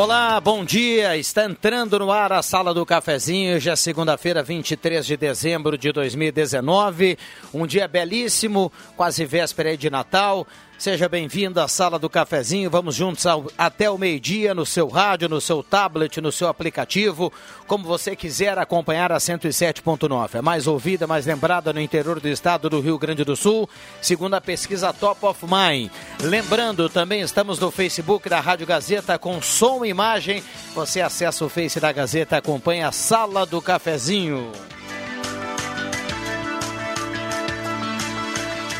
Olá, bom dia. Está entrando no ar a Sala do Cafezinho. Já é segunda-feira, 23 de dezembro de 2019. Um dia belíssimo, quase véspera de Natal. Seja bem-vindo à Sala do Cafezinho. Vamos juntos ao, até o meio-dia no seu rádio, no seu tablet, no seu aplicativo, como você quiser acompanhar a 107.9. É mais ouvida, mais lembrada no interior do estado do Rio Grande do Sul, segundo a pesquisa Top of Mind. Lembrando, também estamos no Facebook da Rádio Gazeta com som e imagem. Você acessa o Face da Gazeta, acompanha a Sala do Cafezinho.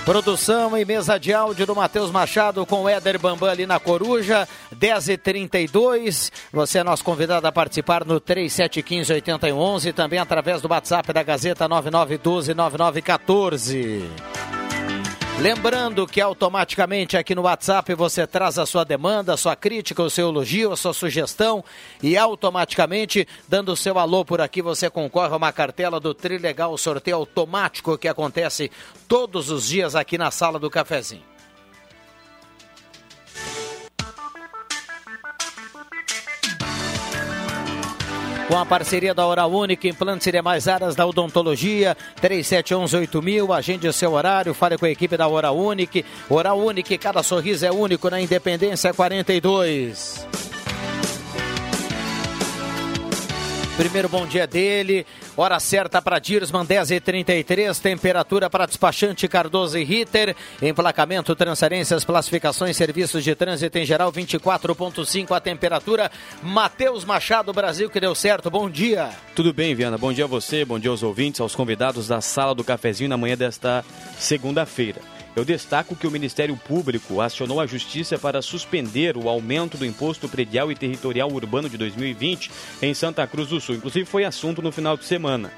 Produção e mesa de áudio do Matheus Machado com o Éder Bambam ali na Coruja, 10h32. Você é nosso convidado a participar no 3715-8111, também através do WhatsApp da Gazeta 9912-9914. Lembrando que automaticamente aqui no WhatsApp você traz a sua demanda, a sua crítica, o seu elogio, a sua sugestão e automaticamente, dando o seu alô por aqui, você concorre a uma cartela do Trilegal, sorteio automático que acontece todos os dias aqui na sala do cafezinho. Com a parceria da Hora Única, implantes e demais áreas da odontologia, 37118000, agende o seu horário, fale com a equipe da Hora Única. Hora Única, cada sorriso é único na Independência 42. Primeiro bom dia dele. Hora certa para Dirsman 10 e 33 temperatura para despachante Cardoso e Ritter, emplacamento, transferências, classificações, serviços de trânsito em geral 24.5 a temperatura. Matheus Machado, Brasil, que deu certo. Bom dia. Tudo bem, Viana. Bom dia a você, bom dia aos ouvintes, aos convidados da sala do cafezinho na manhã desta segunda-feira. Eu destaco que o Ministério Público acionou a Justiça para suspender o aumento do Imposto Predial e Territorial Urbano de 2020 em Santa Cruz do Sul. Inclusive, foi assunto no final de semana.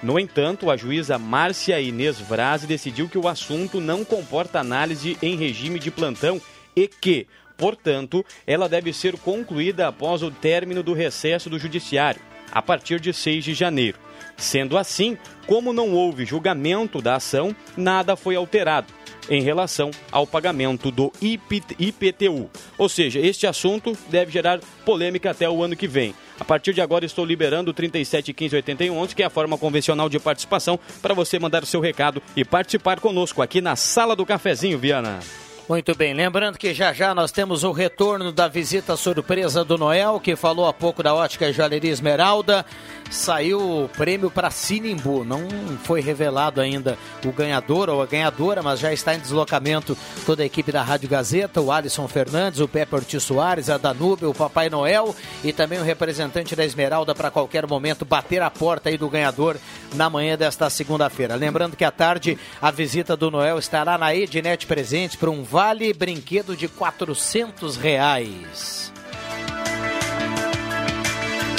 No entanto, a juíza Márcia Inês Vrase decidiu que o assunto não comporta análise em regime de plantão e que, portanto, ela deve ser concluída após o término do recesso do Judiciário, a partir de 6 de janeiro. Sendo assim, como não houve julgamento da ação, nada foi alterado em relação ao pagamento do IPTU. Ou seja, este assunto deve gerar polêmica até o ano que vem. A partir de agora estou liberando o 37158111, que é a forma convencional de participação, para você mandar o seu recado e participar conosco aqui na Sala do Cafezinho, Viana. Muito bem, lembrando que já já nós temos o retorno da visita surpresa do Noel, que falou há pouco da ótica Joalheria Esmeralda. Saiu o prêmio para Sinimbu. Não foi revelado ainda o ganhador ou a ganhadora, mas já está em deslocamento toda a equipe da Rádio Gazeta, o Alisson Fernandes, o Pepe Ortiz Soares, a Danube, o Papai Noel e também o representante da Esmeralda para qualquer momento bater a porta aí do ganhador na manhã desta segunda-feira. Lembrando que à tarde a visita do Noel estará na Ednet Presentes para um vale brinquedo de 400 reais.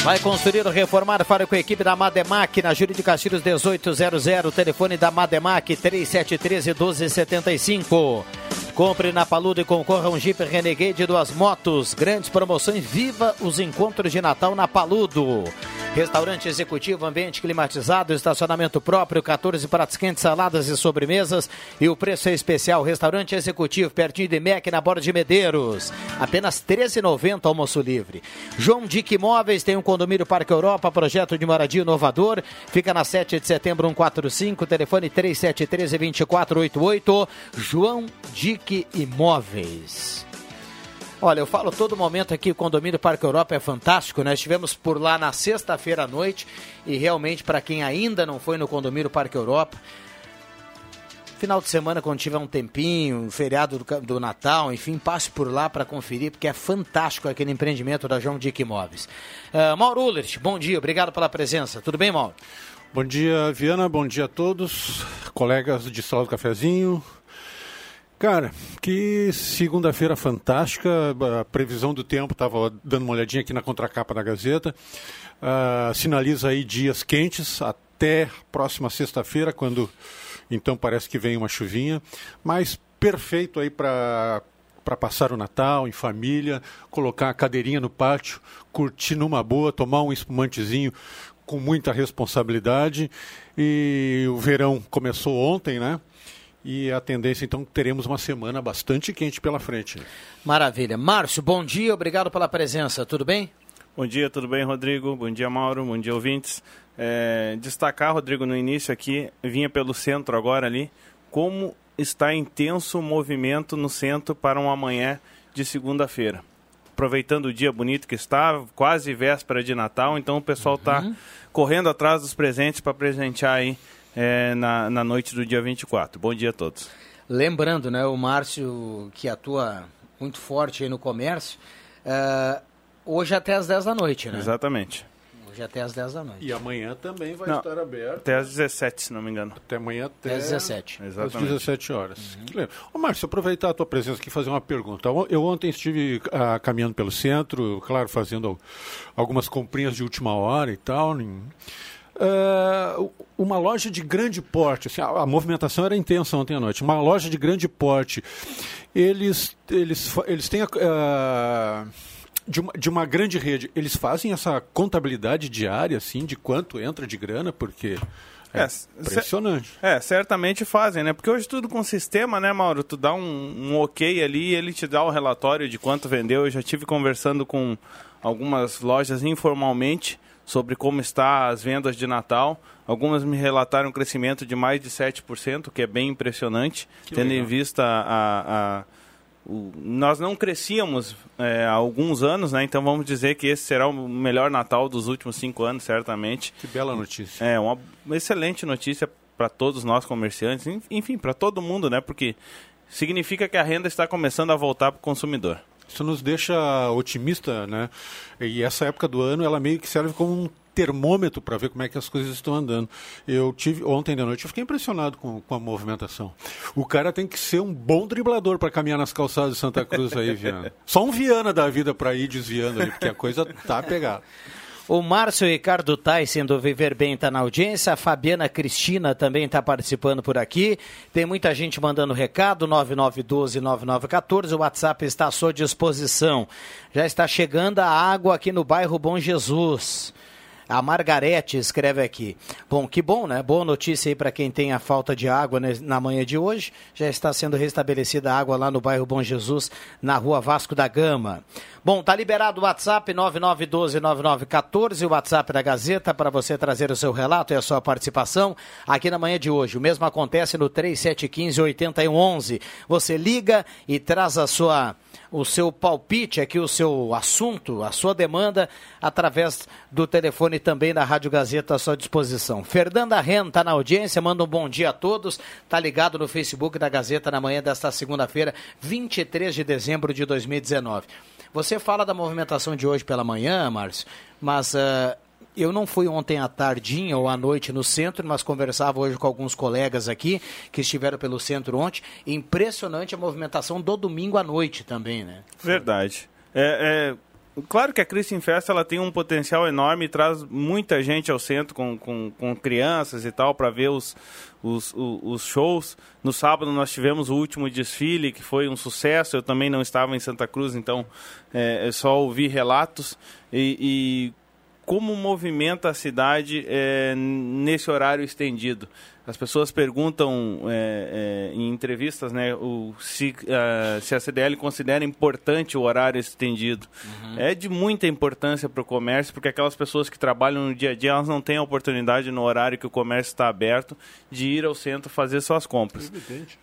Vai construir ou reformar? Fale com a equipe da Mademac na Júlio de Castilhos 1800. Telefone da Mademac 3713 1275. Compre na Paludo e concorra a um Jeep Renegade de duas motos. Grandes promoções. Viva os encontros de Natal na Paludo. Restaurante executivo, ambiente climatizado, estacionamento próprio, 14 pratos quentes, saladas e sobremesas. E o preço é especial. Restaurante executivo, pertinho de MEC, na Borda de Medeiros. Apenas R$ 13,90 almoço livre. João Dick Imóveis tem um condomínio Parque Europa, projeto de moradia inovador. Fica na 7 de setembro 145, telefone 3713-2488. João Dick Imóveis. Olha, eu falo todo momento aqui, o condomínio Parque Europa é fantástico, né? Estivemos por lá na sexta-feira à noite e realmente, para quem ainda não foi no condomínio Parque Europa, final de semana, quando tiver um tempinho, um feriado do, do Natal, enfim, passe por lá para conferir, porque é fantástico aquele empreendimento da João Dick Imóveis. Uh, Mauro Ullert, bom dia, obrigado pela presença. Tudo bem, Mauro? Bom dia, Viana, bom dia a todos, colegas de Sala do Cafezinho, Cara, que segunda-feira fantástica. A previsão do tempo, estava dando uma olhadinha aqui na contracapa da Gazeta. Uh, sinaliza aí dias quentes até próxima sexta-feira, quando então parece que vem uma chuvinha. Mas perfeito aí para para passar o Natal em família, colocar a cadeirinha no pátio, curtir numa boa, tomar um espumantezinho com muita responsabilidade. E o verão começou ontem, né? E a tendência então teremos uma semana bastante quente pela frente. Maravilha. Márcio, bom dia, obrigado pela presença, tudo bem? Bom dia, tudo bem, Rodrigo? Bom dia, Mauro. Bom dia, ouvintes. É, destacar, Rodrigo, no início aqui, vinha pelo centro agora ali, como está intenso o movimento no centro para um amanhã de segunda-feira. Aproveitando o dia bonito que está, quase véspera de Natal, então o pessoal está uhum. correndo atrás dos presentes para presentear aí é, na, na noite do dia 24. Bom dia a todos. Lembrando, né, o Márcio, que atua muito forte aí no comércio, uh, hoje até às 10 da noite, né? Exatamente. Hoje até às 10 da noite. E amanhã também vai não, estar aberto. Até às 17, se não me engano. Até amanhã até, até às 17. Exatamente. Às 17 horas. Uhum. Ô, Márcio, aproveitar a tua presença aqui e fazer uma pergunta. Eu ontem estive uh, caminhando pelo centro, claro, fazendo algumas comprinhas de última hora e tal. Uh, uma loja de grande porte, assim, a, a, movimentação era intensa ontem à noite, uma loja de grande porte, eles, eles, eles têm uh, de, uma, de uma grande rede, eles fazem essa contabilidade diária, assim, de quanto entra de grana, porque... É, é impressionante. É, certamente fazem, né? Porque hoje tudo com sistema, né, Mauro? Tu dá um, um ok ali e ele te dá o relatório de quanto vendeu. Eu já tive conversando com algumas lojas informalmente sobre como está as vendas de Natal. Algumas me relataram um crescimento de mais de 7%, que é bem impressionante, que tendo legal. em vista a, a o, nós não crescíamos é, há alguns anos, né? Então vamos dizer que esse será o melhor Natal dos últimos cinco anos, certamente. Que bela notícia. É uma, uma excelente notícia para todos nós comerciantes, enfim, para todo mundo, né? Porque significa que a renda está começando a voltar para o consumidor. Isso nos deixa otimista, né? E essa época do ano ela meio que serve como um termômetro para ver como é que as coisas estão andando. Eu tive ontem de noite, eu fiquei impressionado com, com a movimentação. O cara tem que ser um bom driblador para caminhar nas calçadas de Santa Cruz aí, Viana. Só um Viana da vida para ir desviando ali, porque a coisa tá pegada. O Márcio Ricardo Tyson do Viver Bem está na audiência. A Fabiana Cristina também está participando por aqui. Tem muita gente mandando recado, 9912-9914. O WhatsApp está à sua disposição. Já está chegando a água aqui no bairro Bom Jesus. A Margarete escreve aqui. Bom, que bom, né? Boa notícia aí para quem tem a falta de água na manhã de hoje. Já está sendo restabelecida a água lá no bairro Bom Jesus, na rua Vasco da Gama. Bom, tá liberado o WhatsApp 99129914, o WhatsApp da Gazeta para você trazer o seu relato e a sua participação aqui na manhã de hoje. O mesmo acontece no 3715 8111. Você liga e traz a sua o seu palpite aqui, o seu assunto, a sua demanda, através do telefone também da Rádio Gazeta à sua disposição. Fernanda Ren está na audiência, manda um bom dia a todos, está ligado no Facebook da Gazeta na manhã desta segunda-feira, 23 de dezembro de 2019. Você fala da movimentação de hoje pela manhã, Márcio, mas uh, eu não fui ontem à tardinha ou à noite no centro, mas conversava hoje com alguns colegas aqui que estiveram pelo centro ontem. Impressionante a movimentação do domingo à noite também, né? Verdade. É, é, claro que a Christian Festa ela tem um potencial enorme traz muita gente ao centro com, com, com crianças e tal para ver os, os, os, os, shows. No sábado nós tivemos o último desfile que foi um sucesso. Eu também não estava em Santa Cruz, então é, só ouvi relatos e, e como movimenta a cidade é, nesse horário estendido? As pessoas perguntam é, é, em entrevistas né, o, se, uh, se, a CDL considera importante o horário estendido. Uhum. É de muita importância para o comércio, porque aquelas pessoas que trabalham no dia a dia elas não têm a oportunidade no horário que o comércio está aberto de ir ao centro fazer suas compras.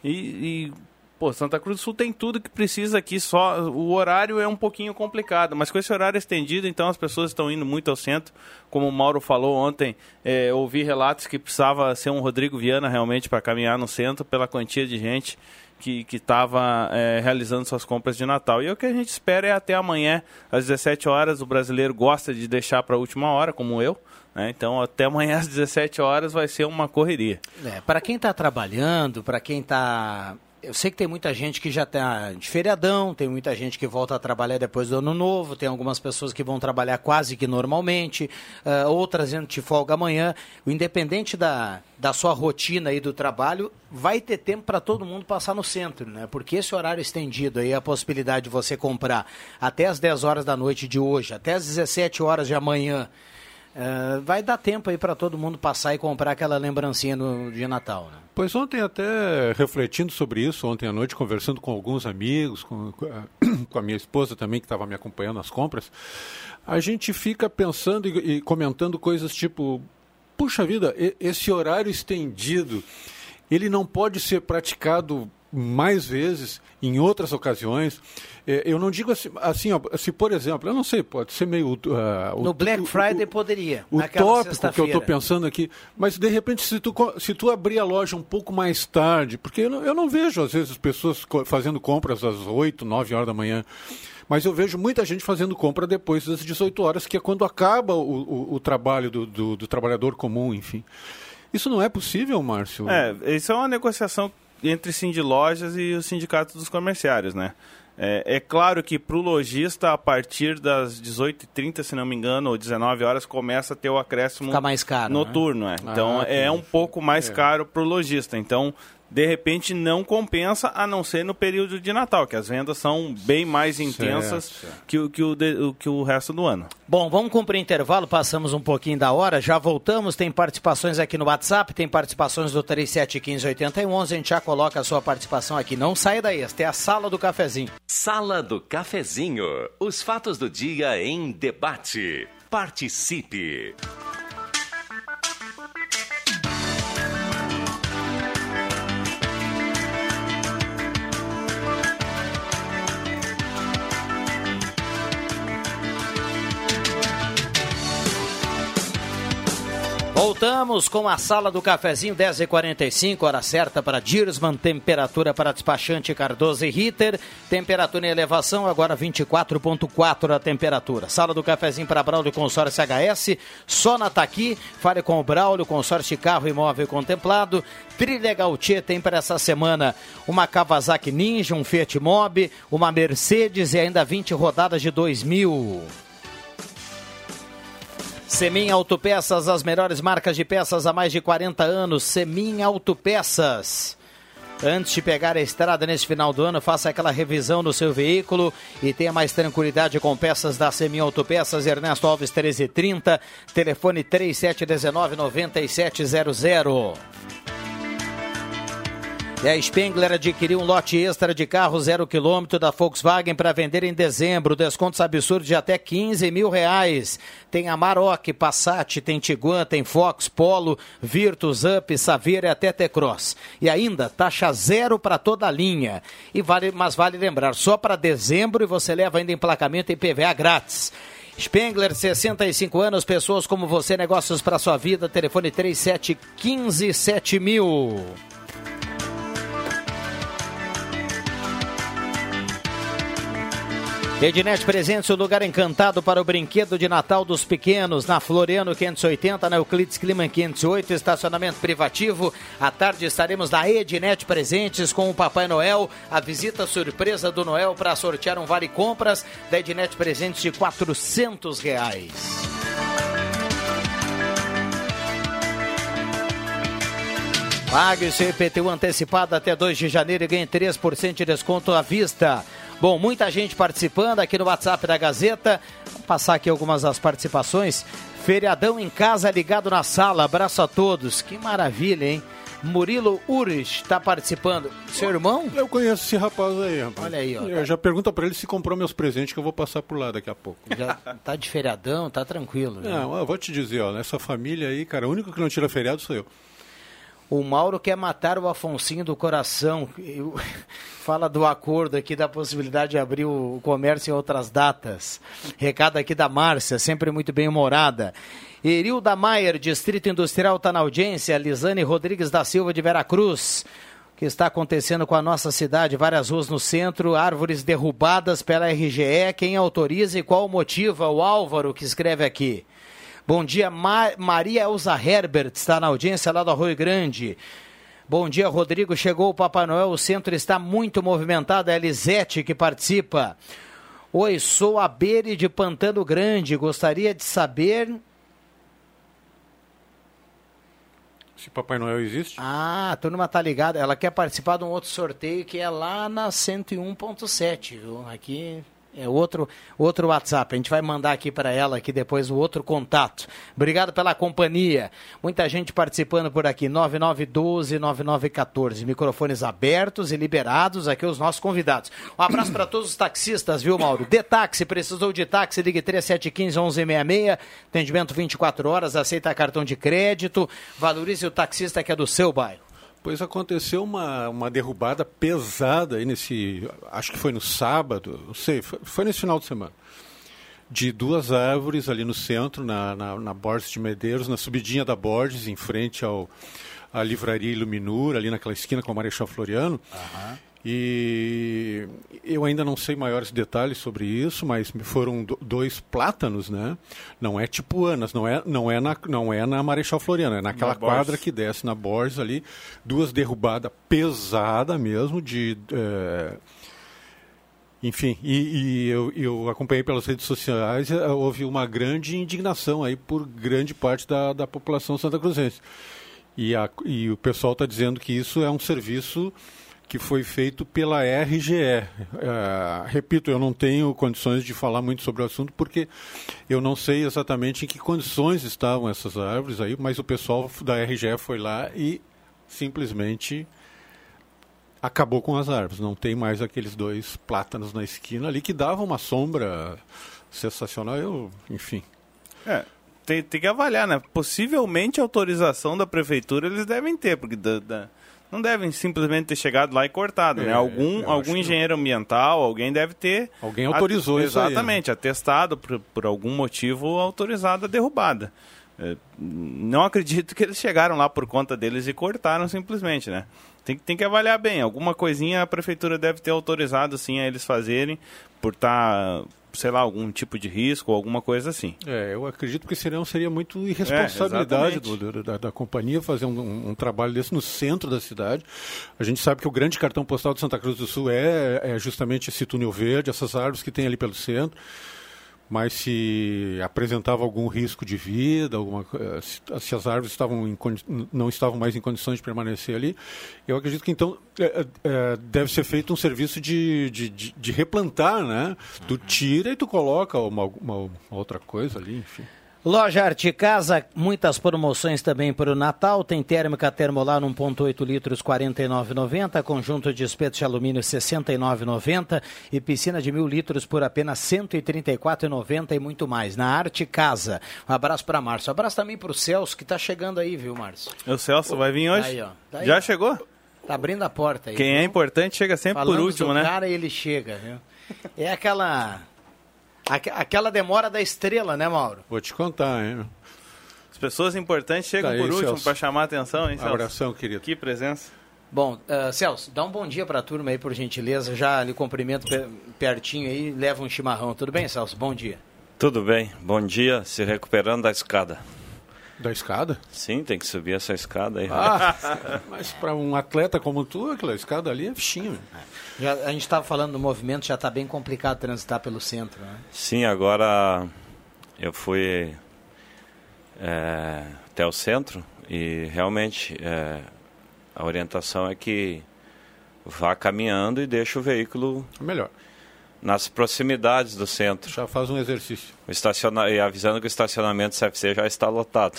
E, e Pô, Santa Cruz do Sul tem tudo que precisa aqui, só o horário é um pouquinho complicado, mas com esse horário estendido, então as pessoas estão indo muito ao centro. Como o Mauro falou ontem, é, ouvi relatos que precisava ser um Rodrigo Viana realmente para caminhar no centro pela quantia de gente que estava é, realizando suas compras de Natal. E o que a gente espera é até amanhã, às 17 horas. O brasileiro gosta de deixar para a última hora, como eu. Né? Então, até amanhã às 17 horas vai ser uma correria. É, para quem está trabalhando, para quem está eu sei que tem muita gente que já está de feriadão, tem muita gente que volta a trabalhar depois do ano novo, tem algumas pessoas que vão trabalhar quase que normalmente, uh, outras gente de folga amanhã. O independente da, da sua rotina aí do trabalho, vai ter tempo para todo mundo passar no centro, né? Porque esse horário estendido aí, a possibilidade de você comprar até as 10 horas da noite de hoje, até as 17 horas de amanhã, Uh, vai dar tempo aí para todo mundo passar e comprar aquela lembrancinha no, de Natal, né? Pois ontem até refletindo sobre isso, ontem à noite conversando com alguns amigos, com, com a minha esposa também que estava me acompanhando nas compras, a gente fica pensando e, e comentando coisas tipo, puxa vida, esse horário estendido, ele não pode ser praticado mais vezes, em outras ocasiões. É, eu não digo assim, assim ó, se por exemplo, eu não sei, pode ser meio. Uh, no Black Friday o, poderia. O tópico que eu estou pensando aqui, mas de repente, se tu, se tu abrir a loja um pouco mais tarde, porque eu não, eu não vejo às vezes pessoas fazendo compras às 8, 9 horas da manhã. Mas eu vejo muita gente fazendo compra depois das 18 horas, que é quando acaba o, o, o trabalho do, do, do trabalhador comum, enfim. Isso não é possível, Márcio? É, isso é uma negociação entre Cindy Lojas e o Sindicato dos Comerciários, né? É, é claro que para o lojista, a partir das 18h30, se não me engano, ou 19 horas, começa a ter o acréscimo Fica mais caro, noturno. Né? É. Então ah, é um pouco mais é. caro para o lojista. Então de repente não compensa, a não ser no período de Natal, que as vendas são bem mais intensas certo, certo. Que, que, o de, que o resto do ano. Bom, vamos cumprir intervalo, passamos um pouquinho da hora, já voltamos, tem participações aqui no WhatsApp, tem participações do 37158111, a gente já coloca a sua participação aqui. Não saia daí, esta é a Sala do Cafezinho. Sala do Cafezinho, os fatos do dia em debate. Participe! Voltamos com a sala do cafezinho 10h45, hora certa para Dirsman, temperatura para despachante Cardoso e Ritter, temperatura em elevação, agora 24.4 a temperatura. Sala do cafezinho para Braulio Consórcio HS, só na Taqui, fale com o Braulio, consórcio carro imóvel contemplado. Trilha Gautier tem para essa semana uma Kawasaki Ninja, um Fiat Mobi, uma Mercedes e ainda 20 rodadas de 2000. Semin Autopeças, as melhores marcas de peças há mais de 40 anos. Semin Autopeças. Antes de pegar a estrada neste final do ano, faça aquela revisão no seu veículo e tenha mais tranquilidade com peças da Semin Autopeças. Ernesto Alves 1330, telefone 3719 9700. E a Spengler adquiriu um lote extra de carro zero quilômetro da Volkswagen para vender em dezembro. Descontos absurdos de até 15 mil reais. Tem Amarok, Passat, tem Tiguan, tem Fox, Polo, Virtus, Up, Saveira e até T-Cross. E ainda taxa zero para toda a linha. E vale, mas vale lembrar, só para dezembro e você leva ainda emplacamento e PVA grátis. Spengler, 65 anos, pessoas como você, negócios para sua vida. Telefone 3715 7000. Ednet Presentes, o lugar encantado para o brinquedo de Natal dos pequenos, na Floriano 580, na Euclides Clima 508, estacionamento privativo. À tarde estaremos na Ednet Presentes com o Papai Noel, a visita surpresa do Noel para sortear um vale compras da Ednet Presentes de 400 reais. Pague seu IPTU antecipado até 2 de janeiro e ganhe 3% de desconto à vista. Bom, muita gente participando aqui no WhatsApp da Gazeta. Vou passar aqui algumas das participações. Feriadão em casa ligado na sala. Abraço a todos. Que maravilha, hein? Murilo Ures está participando. Seu irmão? Eu conheço esse rapaz aí, rapaz. Olha aí, ó. Eu já pergunta para ele se comprou meus presentes que eu vou passar por lá daqui a pouco. Já tá de feriadão, tá tranquilo. Né? Não, eu vou te dizer, ó, nessa família aí, cara, o único que não tira feriado sou eu. O Mauro quer matar o Afonsinho do coração. Eu... Fala do acordo aqui, da possibilidade de abrir o comércio em outras datas. Recado aqui da Márcia, sempre muito bem humorada. Erilda Maier, Distrito Industrial, está na audiência. Lisane Rodrigues da Silva de Veracruz. O que está acontecendo com a nossa cidade? Várias ruas no centro, árvores derrubadas pela RGE. Quem autoriza e qual motiva? O Álvaro que escreve aqui. Bom dia, Ma Maria Elza Herbert está na audiência lá do Arroio Grande. Bom dia, Rodrigo. Chegou o Papai Noel, o centro está muito movimentado. É a Elisete que participa. Oi, sou a Bere de Pantano Grande. Gostaria de saber. Se Papai Noel existe? Ah, a turma tá ligada. Ela quer participar de um outro sorteio que é lá na 101.7, viu? Aqui É outro, outro WhatsApp. A gente vai mandar aqui para ela aqui depois o outro contato. Obrigado pela companhia. Muita gente participando por aqui. 9912-9914. Microfones abertos e liberados aqui os nossos convidados. Um abraço para todos os taxistas, viu, Mauro? De táxi, precisou de táxi, ligue 3715-1166. Atendimento 24 horas, aceita cartão de crédito. Valorize o taxista que é do seu bairro. Pois aconteceu uma, uma derrubada pesada aí nesse. Acho que foi no sábado, não sei, foi, foi nesse final de semana. De duas árvores ali no centro, na, na, na Borges de Medeiros, na subidinha da Borges, em frente ao, à livraria Iluminura, ali naquela esquina com o Marechal Floriano. Uhum. E eu ainda não sei maiores detalhes sobre isso, mas foram dois plátanos, né? Não é tipo Anas, não é, não é, na, não é na Marechal Floriano, é naquela na quadra que desce na Borges ali, duas derrubadas pesada mesmo de. É... Enfim, e, e eu, eu, acompanhei pelas redes sociais, é, houve uma grande indignação aí por grande parte da, da população santa cruzense. E, a, e o pessoal está dizendo que isso é um serviço que foi feito pela RGE. É, repito, eu não tenho condições de falar muito sobre o assunto porque eu não sei exatamente em que condições estavam essas árvores aí, mas o pessoal da RGE foi lá e simplesmente acabou com as árvores. Não tem mais aqueles dois plátanos na esquina ali que davam uma sombra sensacional. Eu, enfim. É, tem, tem que avaliar, né? Possivelmente autorização da prefeitura eles devem ter, porque da, da não devem simplesmente ter chegado lá e cortado, né? é, né? Algum, algum engenheiro ambiental, alguém deve ter... Alguém autorizou isso Exatamente, aí, né? atestado por, por algum motivo autorizado a derrubada. É, não acredito que eles chegaram lá por conta deles e cortaram simplesmente, né? Tem, tem que avaliar bem. Alguma coisinha a prefeitura deve ter autorizado sim a eles fazerem por estar tá sei lá, algum tipo de risco ou alguma coisa assim. É, eu acredito que senão seria muito irresponsabilidade é, do, da, da, companhia fazer um, um, trabalho desse no centro da cidade. A gente sabe que o grande cartão postal de Santa Cruz do Sul é, é justamente esse túnel verde, essas árvores que tem ali pelo centro mas se apresentava algum risco de vida, alguma, eh, se, as árvores estavam em, não estavam mais em condições de permanecer ali, eu acredito que então é, é, deve ser feito um serviço de, de, de, de replantar, né? Tu tira e tu coloca uma, uma, uma outra coisa ali, enfim. Loja Arte Casa, muitas promoções também para o Natal. Tem térmica termolar 1.8 litros, R$ 49,90. Conjunto de espetos de alumínio, R$ 69,90. E piscina de mil litros por apenas R$ 134,90 e muito mais. Na Arte Casa. Um abraço para Márcio. Um abraço também para o Celso, que está chegando aí, viu, Márcio? O Celso vai vir hoje? Aí, ó. Daí, Já chegou? Tá abrindo a porta aí. Quem é viu? é importante chega sempre Falando por último, né? cara, ele chega, viu? É aquela Aquela demora da estrela, né, Mauro? Vou te contar, hein? As pessoas importantes chegam tá aí, por último para chamar a atenção, hein, Celso? Abração, querido. Que presença. Bom, uh, Celso, dá um bom dia para a turma aí, por gentileza. Já lhe cumprimento pertinho aí, leva um chimarrão. Tudo bem, Celso? Bom dia. Tudo bem. Bom dia, se recuperando da escada. Da escada? Sim, tem que subir essa escada aí. Ah, mas para um atleta como tu, aquela escada ali é fichinho. Já, a gente estava falando do movimento, já está bem complicado transitar pelo centro, né? Sim, agora eu fui é, até o centro e realmente é, a orientação é que vá caminhando e deixe o veículo melhor nas proximidades do centro. Já faz um exercício. O estaciona... E avisando que o estacionamento CFC já está lotado.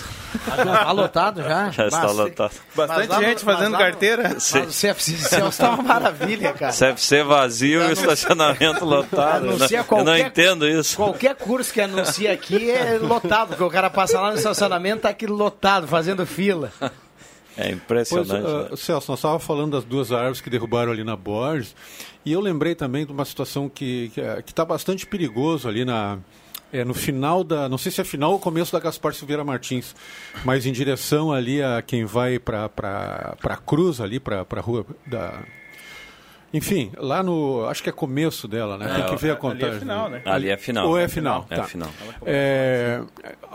está lotado já? Já está lotado. Bastante gente no, fazendo carteira. No, mas o CFC está uma maravilha, cara. CFC vazio e o estacionamento lotado. Anuncia qualquer, Eu não entendo isso. Qualquer curso que anuncia aqui é lotado, porque o cara passa lá no estacionamento está aqui lotado, fazendo fila. É impressionante. Pois, uh, né? Celso, nós estávamos falando das duas árvores que derrubaram ali na Borges, e eu lembrei também de uma situação que está que, que tá bastante perigoso ali na, é, no final da. Não sei se é final ou começo da Gaspar Silveira Martins, mas em direção ali a quem vai para a Cruz, ali para a rua da. Enfim, lá no. Acho que é começo dela, né? É, Tem que ver a contagem. Ali é final, né? Ali é final. Ou é final. É tá. final. É,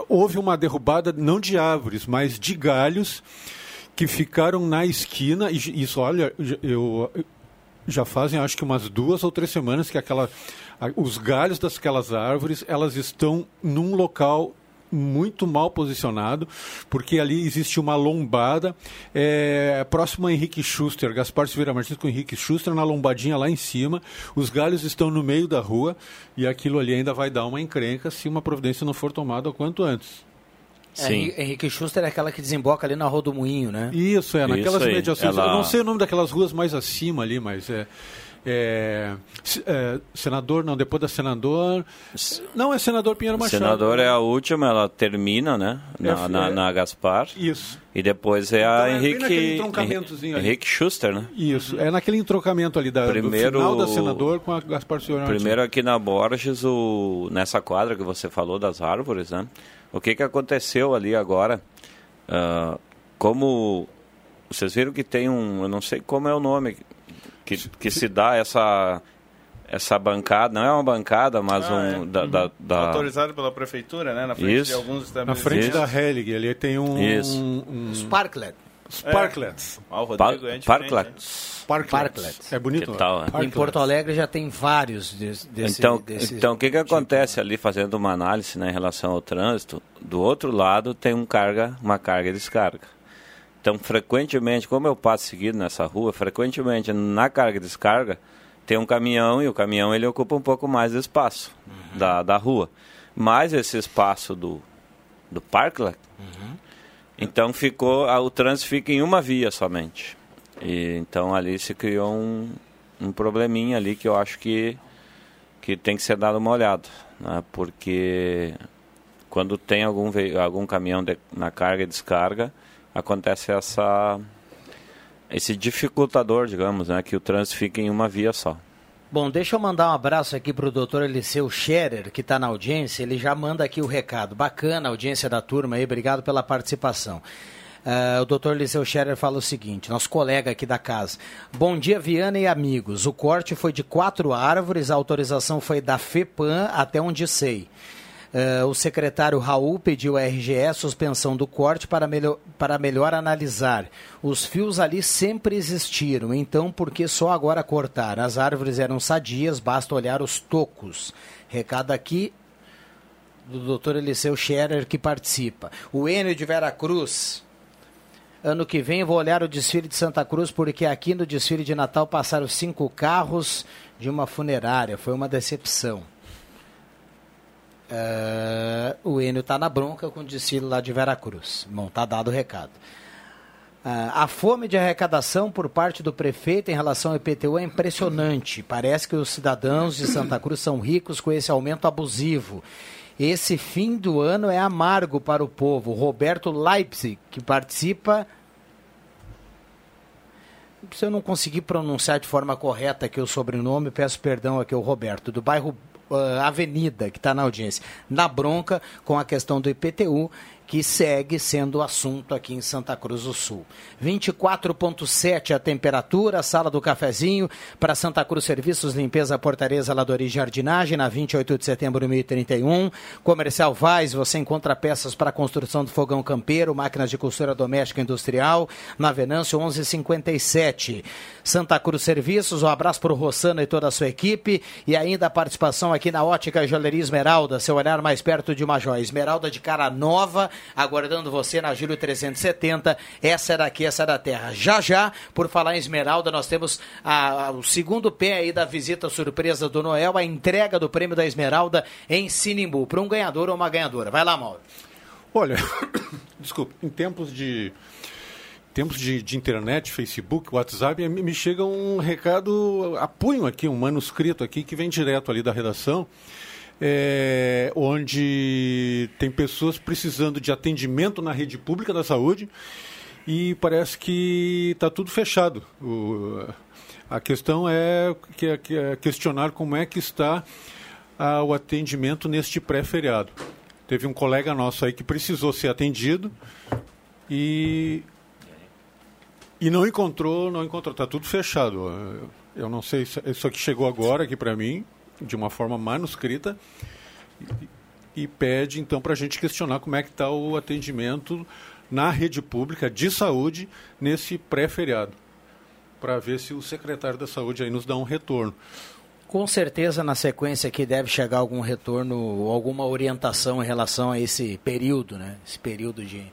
houve uma derrubada, não de árvores, mas de galhos que ficaram na esquina. E isso, olha, eu, já fazem acho que umas duas ou três semanas que aquela, os galhos daquelas árvores elas estão num local muito mal posicionado, porque ali existe uma lombada é, próximo a Henrique Schuster, Gaspar Silveira Martins com Henrique Schuster na lombadinha lá em cima, os galhos estão no meio da rua e aquilo ali ainda vai dar uma encrenca se uma providência não for tomada o quanto antes. Sim. É, Henrique Schuster é aquela que desemboca ali na Rua do Moinho, né? Isso, é, naquelas Isso mediações. ela- Eu não sei o nome daquelas ruas mais acima ali, mas é. é, é, senador, não, depois da senador. Não, é senador Pinheiro Machado. Senador é a última, ela termina, né? Na, É, na, é. na Gaspar. Isso. E depois é Então, a é bem naquele Henrique. entroncamentozinho ali. Henrique Schuster, né? Isso, é naquele entrocamento ali da, Primeiro- do final da senador com a Gaspar Martins. Primeiro aqui na Borges, o, nessa quadra que você falou das árvores, né? O que, que aconteceu ali agora? Ah, como vocês viram que tem um, eu não sei como é o nome que, que se dá essa essa bancada, não é uma bancada, mas Ah, um é. da, da, da- Autorizado pela prefeitura, né? Na frente Isso. de alguns Na estabelecimentos. frente Isso. da Helig, ali tem um, Isso. um Sparklet. Sparklets. Ah, o Pa- Rodrigo é diferente, Parklet. né? Sparklets. Sparklets. É bonito. Que tal, né? Em Parklets. Porto Alegre já tem vários des- desse, Então, desse então o que, que tipo. acontece ali fazendo uma análise né, em relação ao trânsito? Do outro lado tem um carga, uma carga e descarga. Então, frequentemente, como eu passo seguido nessa rua, frequentemente na carga e descarga tem um caminhão e o caminhão ele ocupa um pouco mais de espaço da, da rua. Mas esse espaço do, do parklet, então ficou, a- o trânsito fica em uma via somente. E, então ali se criou um, um probleminha ali que eu acho que que tem que ser dado uma olhada, né? porque quando tem algum, algum caminhão de- na carga e descarga, acontece essa esse dificultador, digamos, né? que o trânsito fica em uma via só. Bom, deixa eu mandar um abraço aqui para o doutor Eliseu Scherer, que está na audiência. Ele já manda aqui o recado. Bacana a audiência da turma aí, obrigado pela participação. Ah, o doutor Eliseu Scherer fala o seguinte, nosso colega aqui da casa. Bom dia, Viana e amigos. O corte foi de quatro árvores, a autorização foi da FEPAM até onde sei. Ah, o secretário Raul pediu à RGE suspensão do corte para, melhor, para melhor analisar. Os fios ali sempre existiram, então por que só agora cortar? As árvores eram sadias, basta olhar os tocos. Recado aqui do doutor Eliseu Scherer que participa. O Enio de Vera Cruz. Ano que vem vou olhar o desfile de Santa Cruz, porque aqui no desfile de Natal passaram cinco carros de uma funerária. Foi uma decepção. É, o Enio está na bronca com o desfile lá de Veracruz. Bom, tá dado o recado. Ah, a fome de arrecadação por parte do prefeito em relação ao IPTU é impressionante. Parece que os cidadãos de Santa Cruz são ricos com esse aumento abusivo. Esse fim do ano é amargo para o povo. Roberto Leipzig, que participa. Se eu não conseguir pronunciar de forma correta aqui o sobrenome, peço perdão aqui ao Roberto, do bairro ah, Avenida, que está na audiência, na bronca com a questão do IPTU, que segue sendo assunto aqui em Santa Cruz do Sul. 24,7 a temperatura, sala do cafezinho, para Santa Cruz Serviços, Limpeza, Portaria, Zeladoria e Jardinagem, na 28 de setembro de 1031. Comercial Vaz, você encontra peças para construção do fogão campeiro, máquinas de costura doméstica e industrial, na Venâncio 1157. Santa Cruz Serviços, um abraço para o Rossano e toda a sua equipe, e ainda a participação aqui na Ótica Joalheria Esmeralda, seu olhar mais perto de uma joia. Esmeralda de cara nova, aguardando você na Júlio 370. Essa é daqui, essa é da terra. Já já, por falar em Esmeralda, nós temos a- a- o segundo pé aí da visita surpresa do Noel, a entrega do prêmio da Esmeralda em Sinimbu, para um ganhador ou uma ganhadora. Vai lá, Mauro. Olha, desculpa, em tempos de tempos de, de internet, Facebook, WhatsApp, me chega um recado a punho aqui, um manuscrito aqui que vem direto ali da redação, é, onde tem pessoas precisando de atendimento na rede pública da saúde e parece que está tudo fechado. O- a questão é, que é- é questionar como é que está ah, o atendimento neste pré-feriado. Teve um colega nosso aí que precisou ser atendido e e não encontrou, não encontrou, está tudo fechado. Eu- não sei, isso aqui chegou agora aqui para mim de uma forma manuscrita e, e pede então para a gente questionar como é que está o atendimento na rede pública de saúde nesse pré-feriado, para ver se o secretário da saúde aí nos dá um retorno. Com certeza, na sequência aqui deve chegar algum retorno ou alguma orientação em relação a esse período, né? Esse período de,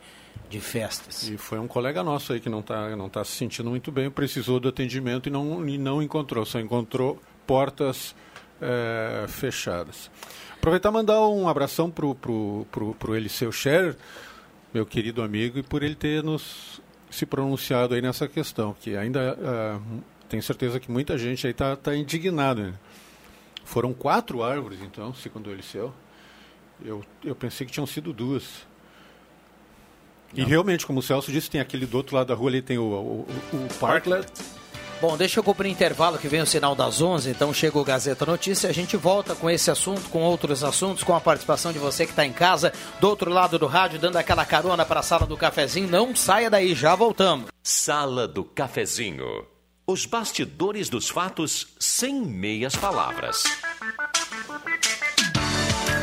de festas. E foi um colega nosso aí que não está não tá se sentindo muito bem, precisou do atendimento e não, e não encontrou, só encontrou portas é, fechadas. Aproveitar e mandar um abração para o pro, pro, pro Eliseu Scherer, meu querido amigo, e por ele ter nos se pronunciado aí nessa questão, que ainda uh, tenho certeza que muita gente aí está tá indignada. Né? Foram quatro árvores, então, segundo o Eliseu. Eu, eu pensei que tinham sido duas. Não. E realmente, como o Celso disse, tem aquele do outro lado da rua ali, tem o, o, o Parklet. Bom, deixa eu cumprir intervalo que vem o sinal das 11, então chega o Gazeta Notícia. A gente volta com esse assunto, com outros assuntos, com a participação de você que está em casa, do outro lado do rádio, dando aquela carona para a sala do cafezinho. Não saia daí, já voltamos. Sala do cafezinho. Os bastidores dos fatos sem meias palavras.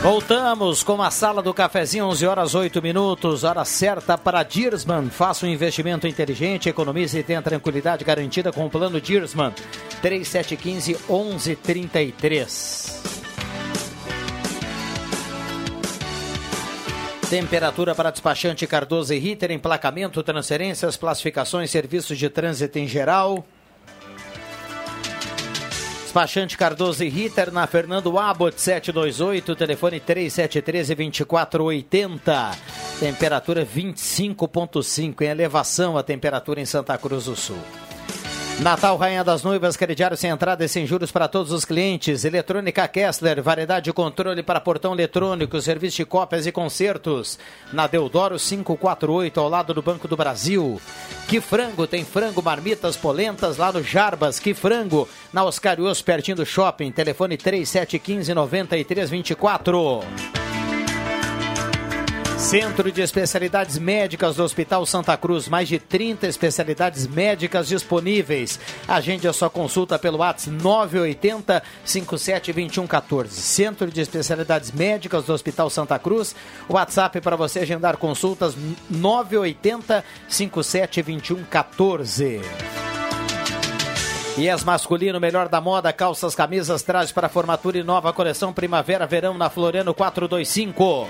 Voltamos com a sala do cafezinho, 11 horas 8 minutos, hora certa para Dirsman. Faça um investimento inteligente, economize e tenha tranquilidade garantida com o plano Dirsman. 3715 1133. Temperatura para despachante Cardoso e Ritter, emplacamento, transferências, classificações, serviços de trânsito em geral. Despachante Cardoso e Ritter na Fernando Abbott 728, telefone 3713-2480. Temperatura 25,5 em elevação a temperatura em Santa Cruz do Sul. Natal Rainha das Noivas, crediário sem entrada e sem juros para todos os clientes. Eletrônica Kessler, variedade de controle para portão eletrônico, serviço de cópias e concertos. Na Deodoro 548, ao lado do Banco do Brasil. Que frango, tem frango, marmitas, polentas lá no Jarbas. Que frango, na Oscar pertinho do shopping. Telefone 3715 9324. Centro de Especialidades Médicas do Hospital Santa Cruz, mais de 30 especialidades médicas disponíveis. Agende a sua consulta pelo WhatsApp 980 572114. Centro de Especialidades Médicas do Hospital Santa Cruz, WhatsApp para você agendar consultas 980 572114. E as masculino, melhor da moda, calças, camisas, trajes para formatura e nova coleção primavera-verão na Floriano 425.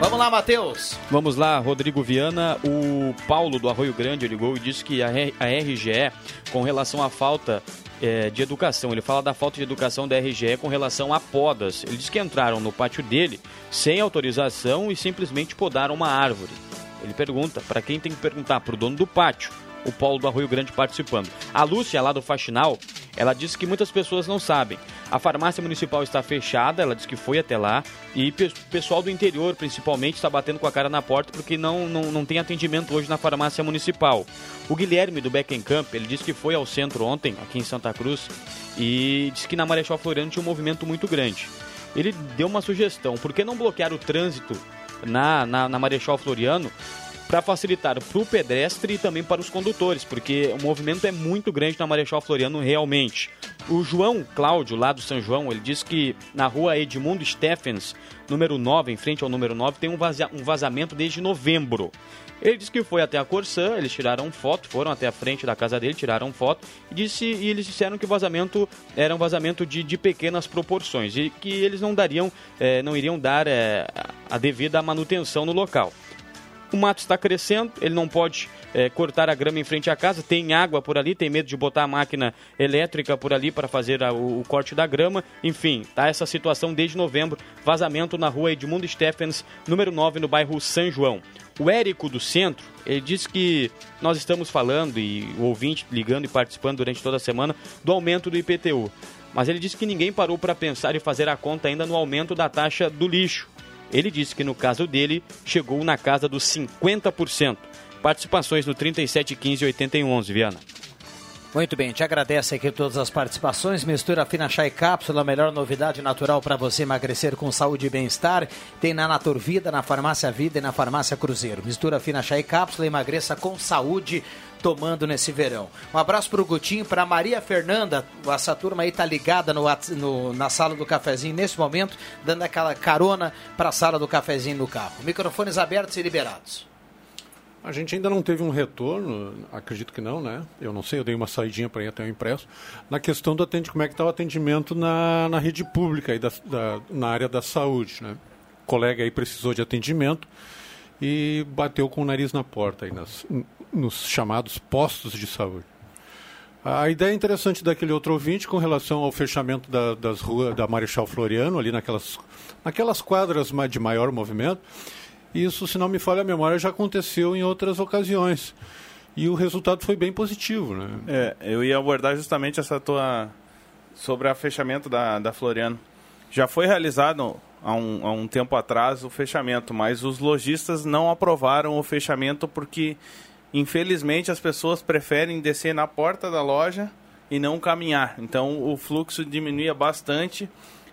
Vamos lá, Matheus. Vamos lá, Rodrigo Viana. O Paulo do Arroio Grande ligou e disse que a, RGE, com relação à falta é, de educação, ele fala da falta de educação da RGE com relação a podas. Ele diz que entraram no pátio dele sem autorização e simplesmente podaram uma árvore. Ele pergunta, para quem tem que perguntar, para o dono do pátio o Paulo do Arroio Grande participando. A Lúcia, lá do Faxinal, ela disse que muitas pessoas não sabem. A farmácia municipal está fechada, ela disse que foi até lá, e o pessoal do interior, principalmente, está batendo com a cara na porta porque não, não, não tem atendimento hoje na farmácia municipal. O Guilherme do Beckencamp, ele disse que foi ao centro ontem, aqui em Santa Cruz, e disse que na Marechal Floriano tinha um movimento muito grande. Ele deu uma sugestão, por que não bloquear o trânsito na, na, na Marechal Floriano para facilitar para o pedestre e também para os condutores, porque o movimento é muito grande na Marechal Floriano realmente. O João Cláudio, lá do São João, ele disse que na rua Edmundo Stephens, número 9, em frente ao número 9, tem um, um vazamento desde novembro. Ele disse que foi até a Corsã, eles tiraram foto, foram até a frente da casa dele, tiraram foto e, disse, e eles disseram que o vazamento era um vazamento de, de pequenas proporções e que eles não dariam, eh, não iriam dar eh, a devida manutenção no local. O mato está crescendo, ele não pode é, cortar a grama em frente à casa, tem água por ali, tem medo de botar a máquina elétrica por ali para fazer a, o, o, corte da grama. Enfim, tá essa situação desde novembro. Vazamento na rua Edmundo Stephens, número 9, no bairro São João. O Érico do Centro, ele disse que nós estamos falando, e o ouvinte ligando e participando durante toda a semana, do aumento do IPTU. Mas ele disse que ninguém parou para pensar e fazer a conta ainda no aumento da taxa do lixo. Ele disse que no caso dele chegou na casa dos 50%. Participações no 37 15 8111, Viana. Muito bem, te agradece aqui todas as participações. Mistura Fina Chá e Cápsula, a melhor novidade natural para você emagrecer com saúde e bem-estar. Tem na Naturvida, na Farmácia Vida e na Farmácia Cruzeiro. Mistura Fina Chá e Cápsula, emagreça com saúde tomando nesse verão. Um abraço para o Gutinho, para Maria Fernanda. Essa turma aí tá ligada no, no, na sala do cafezinho nesse momento, dando aquela carona para a sala do cafezinho no carro. Microfones abertos e liberados. A gente ainda não teve um retorno, acredito que não, né? Eu não sei, eu dei uma saidinha para ir até o impresso, na questão do atendimento, como é que está o atendimento na, na rede pública, aí da, da, na área da saúde, né? O colega aí precisou de atendimento e bateu com o nariz na porta aí nas, nos chamados postos de saúde. A ideia interessante daquele outro ouvinte com relação ao fechamento da, das ruas da Marechal Floriano, ali naquelas, naquelas quadras de maior movimento, isso, se não me falha a memória, já aconteceu em outras ocasiões. E o resultado foi bem positivo, né? É, eu ia abordar justamente essa tua... sobre o fechamento da, da Floriano. Já foi realizado há um, há um tempo atrás o fechamento, mas os lojistas não aprovaram o fechamento porque, infelizmente, as pessoas preferem descer na porta da loja e não caminhar. Então, o fluxo diminuía bastante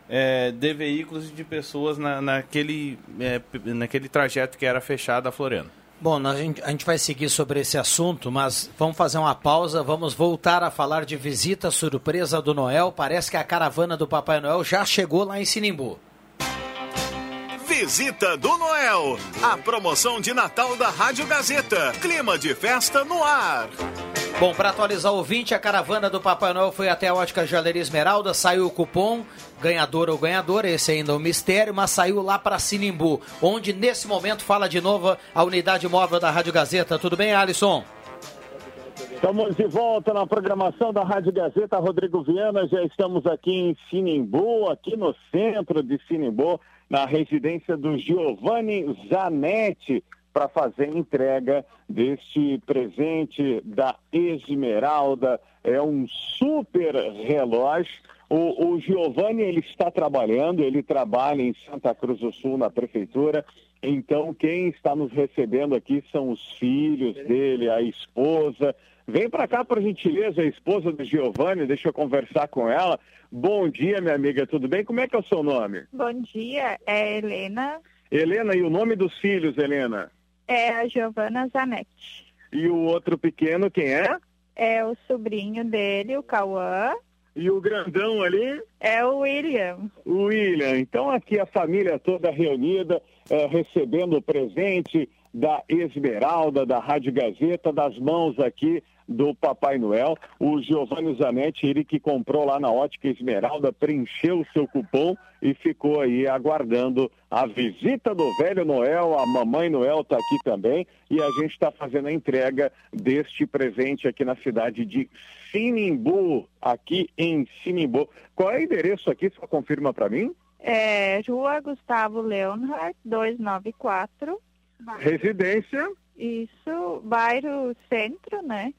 é, de veículos e de pessoas na, naquele, é, naquele trajeto que era fechado a Floriano. Bom, a gente, a gente vai seguir sobre esse assunto, mas vamos fazer uma pausa. Vamos voltar a falar de visita surpresa do Noel. Parece que a caravana do Papai Noel já chegou lá em Sinimbu. Visita do Noel, a promoção de Natal da Rádio Gazeta. Clima de festa no ar. Bom, para atualizar o ouvinte, a caravana do Papai Noel foi até a ótica Joalheria Esmeralda, saiu o cupom, ganhador ou ganhadora, esse ainda é um mistério, mas saiu lá para Sinimbu, onde nesse momento fala de novo a unidade móvel da Rádio Gazeta. Tudo bem, Alisson? Estamos de volta na programação da Rádio Gazeta, Rodrigo Viana. Já estamos aqui em Sinimbu, aqui no centro de Sinimbu, na residência do Giovanni Zanetti para fazer entrega deste presente da Esmeralda. É um super relógio. O, o Giovanni ele está trabalhando, ele trabalha em Santa Cruz do Sul, na prefeitura. Então, quem está nos recebendo aqui são os filhos dele, a esposa. Vem para cá, por gentileza, a esposa do Giovanni, deixa eu conversar com ela. Bom dia, minha amiga, tudo bem? Como é que é o seu nome? Bom dia, é Helena. Helena, e o nome dos filhos, Helena? É a Giovana Zanetti. E o outro pequeno, quem é? É o sobrinho dele, o Cauã. E o grandão ali? É o William. O William. Então aqui a família toda reunida, é, recebendo o presente da Esmeralda, da Rádio Gazeta, das mãos aqui do Papai Noel. O Giovanni Zanetti, ele que comprou lá na Ótica Esmeralda, preencheu o seu cupom e ficou aí aguardando a visita do Velho Noel. A Mamãe Noel está aqui também e a gente está fazendo a entrega deste presente aqui na cidade de Sinimbu, aqui em Sinimbu. Qual é o endereço aqui? Só confirma para mim. É Rua Gustavo Leonhardt, 294. Residência? Isso, bairro Centro, né?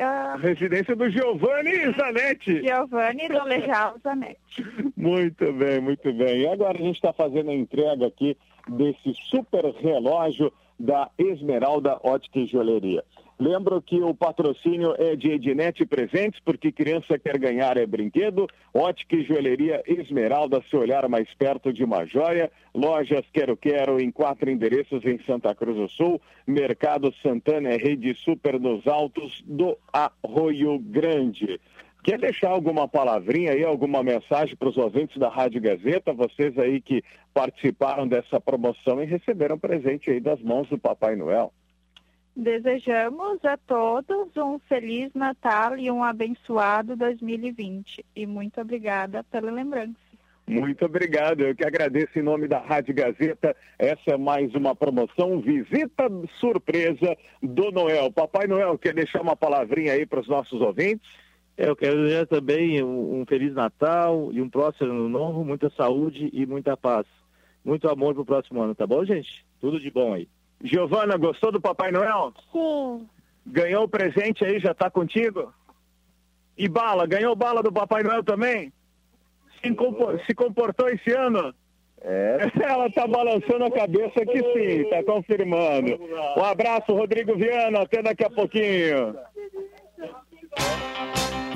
Uh, Residência do Giovanni Zanetti. Giovanni do Lejal Zanetti. muito bem, muito bem. E agora a gente está fazendo a entrega aqui desse super relógio da Esmeralda Ótica e Joalheria. Lembro que o patrocínio é de Ednet Presentes, porque criança quer ganhar é brinquedo. Ótica e joalheria Esmeralda, se olhar mais perto de uma joia. Lojas Quero Quero em quatro endereços em Santa Cruz do Sul. Mercado Santana é rede super nos altos do Arroio Grande. Quer deixar alguma palavrinha aí, alguma mensagem para os ouvintes da Rádio Gazeta, vocês aí que participaram dessa promoção e receberam presente aí das mãos do Papai Noel? Desejamos a todos um feliz Natal e um abençoado 2020. E muito obrigada pela lembrança. Muito obrigado. Eu que agradeço em nome da Rádio Gazeta. Essa é mais uma promoção, visita surpresa do Noel. Papai Noel, quer deixar uma palavrinha aí para os nossos ouvintes? Eu quero desejar também um, um Feliz Natal e um próximo ano novo, muita saúde e muita paz. Muito amor para o próximo ano, tá bom, gente? Tudo de bom aí. Giovana, gostou do Papai Noel? Sim. Ganhou o presente aí, já está contigo? E bala, ganhou bala do Papai Noel também? Se, compor, se comportou esse ano? É. Ela está balançando a cabeça que sim, está confirmando. Um abraço, Rodrigo Viana, até daqui a pouquinho.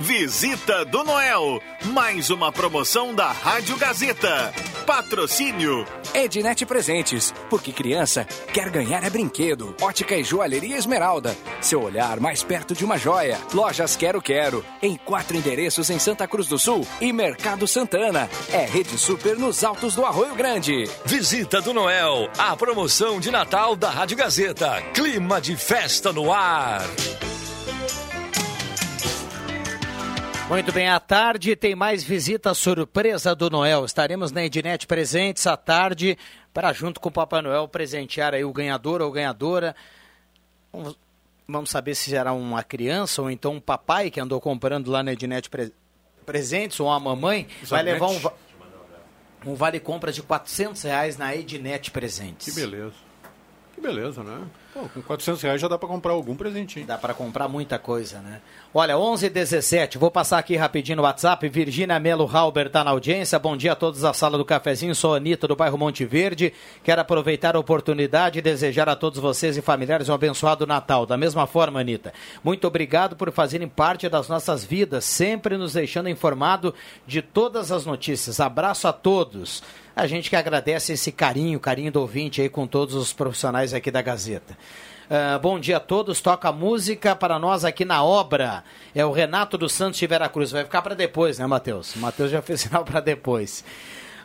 Visita do Noel, mais uma promoção da Rádio Gazeta. Patrocínio Ednet Presentes, porque criança quer ganhar é brinquedo. Ótica e Joalheria Esmeralda, seu olhar mais perto de uma joia. Lojas Quero Quero, em quatro endereços em Santa Cruz do Sul e Mercado Santana. É Rede Super nos altos do Arroio Grande. Visita do Noel, a promoção de Natal da Rádio Gazeta. Clima de festa no ar. Muito bem, à tarde tem mais visita surpresa do Noel. Estaremos na Ednet presentes à tarde para, junto com o Papai Noel, presentear aí o ganhador ou ganhadora. Vamos, vamos saber se será uma criança ou então um papai que andou comprando lá na Ednet pre, presentes ou uma mamãe. Vai levar um, um vale compra de 400 reais na Ednet presentes. Que beleza. Que beleza, né? Pô, com 400 reais já dá para comprar algum presentinho. Dá para comprar muita coisa, né? Olha, 11 17 vou passar aqui rapidinho no WhatsApp. Virgínia Melo Halber está na audiência. Bom dia a todos da sala do cafezinho. Sou Anitta do bairro Monte Verde. Quero aproveitar a oportunidade e desejar a todos vocês e familiares um abençoado Natal. Da mesma forma, Anitta, muito obrigado por fazerem parte das nossas vidas, sempre nos deixando informado de todas as notícias. Abraço a todos. A gente que agradece esse carinho, carinho do ouvinte aí com todos os profissionais aqui da Gazeta. Ah, bom dia a todos. Toca música para nós aqui na obra. É o Renato dos Santos de Veracruz. Vai ficar para depois, né, Matheus? O Matheus já fez sinal para depois.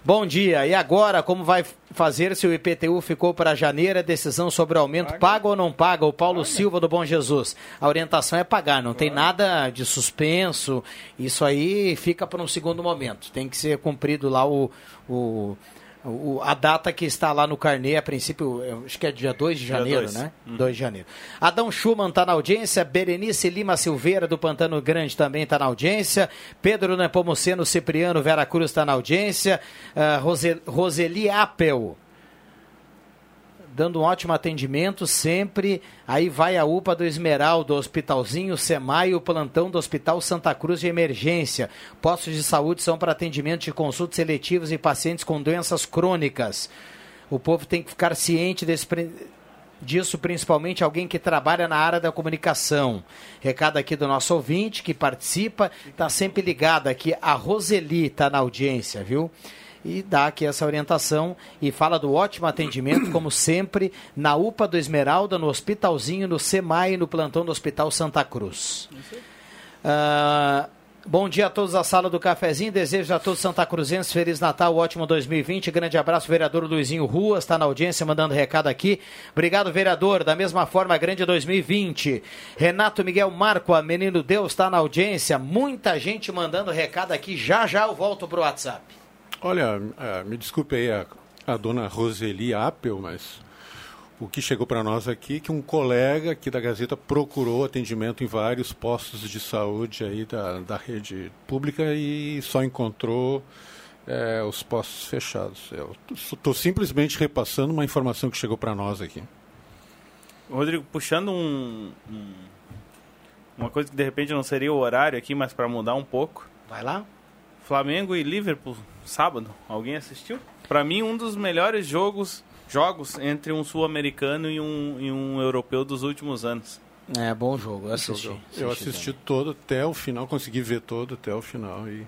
Bom dia. E agora, como vai fazer se o IPTU ficou para janeiro? A decisão sobre o aumento paga, ou não paga? O Paulo Silva do Bom Jesus. A orientação é pagar, não tem nada de suspenso. Isso aí fica para um segundo momento. Tem que ser cumprido lá o- o o- a data que está lá no carnê, a princípio, eu acho que é dia 2 de janeiro, dois. né? Uhum. 2 de janeiro. Adão Schumann está na audiência, Berenice Lima Silveira do Pantano Grande também está na audiência, Pedro Nepomuceno Cipriano Vera Cruz está na audiência, ah, Rose- Roseli Appel dando um ótimo atendimento sempre. Aí vai a UPA do Esmeralda, Hospitalzinho Semai o plantão do Hospital Santa Cruz de Emergência. Postos de saúde são para atendimento de consultas seletivas e pacientes com doenças crônicas. O povo tem que ficar ciente desse disso, principalmente alguém que trabalha na área da comunicação. Recado aqui do nosso ouvinte que participa, está sempre ligado aqui. A Roseli está na audiência, viu? E dá aqui essa orientação e fala do ótimo atendimento, como sempre, na UPA do Esmeralda, no Hospitalzinho, no SEMAI, no plantão do Hospital Santa Cruz. Ah, bom dia a todos da sala do cafezinho, desejo a todos Santa Cruzenses Feliz Natal, ótimo 2020, grande abraço, vereador Luizinho Ruas, está na audiência mandando recado aqui, obrigado vereador, da mesma forma, grande 2020, Renato Miguel Marco, a Menino Deus está na audiência, muita gente mandando recado aqui, já já eu volto pro WhatsApp. Olha, eh, me desculpe aí a, a dona Roseli Appel, mas o que chegou para nós aqui é que um colega aqui da Gazeta procurou atendimento em vários postos de saúde aí da, da rede pública e só encontrou eh, os postos fechados. Eu estou simplesmente repassando uma informação que chegou para nós aqui. Rodrigo, puxando um, um- uma coisa que de repente não seria o horário aqui, mas para mudar um pouco. Vai lá. Flamengo e Liverpool, sábado. Alguém assistiu? Para mim, um dos melhores jogos, jogos entre um sul-americano e um, e um europeu dos últimos anos. É, bom jogo, eu assisti. Eu assisti todo até o final, consegui ver todo até o final e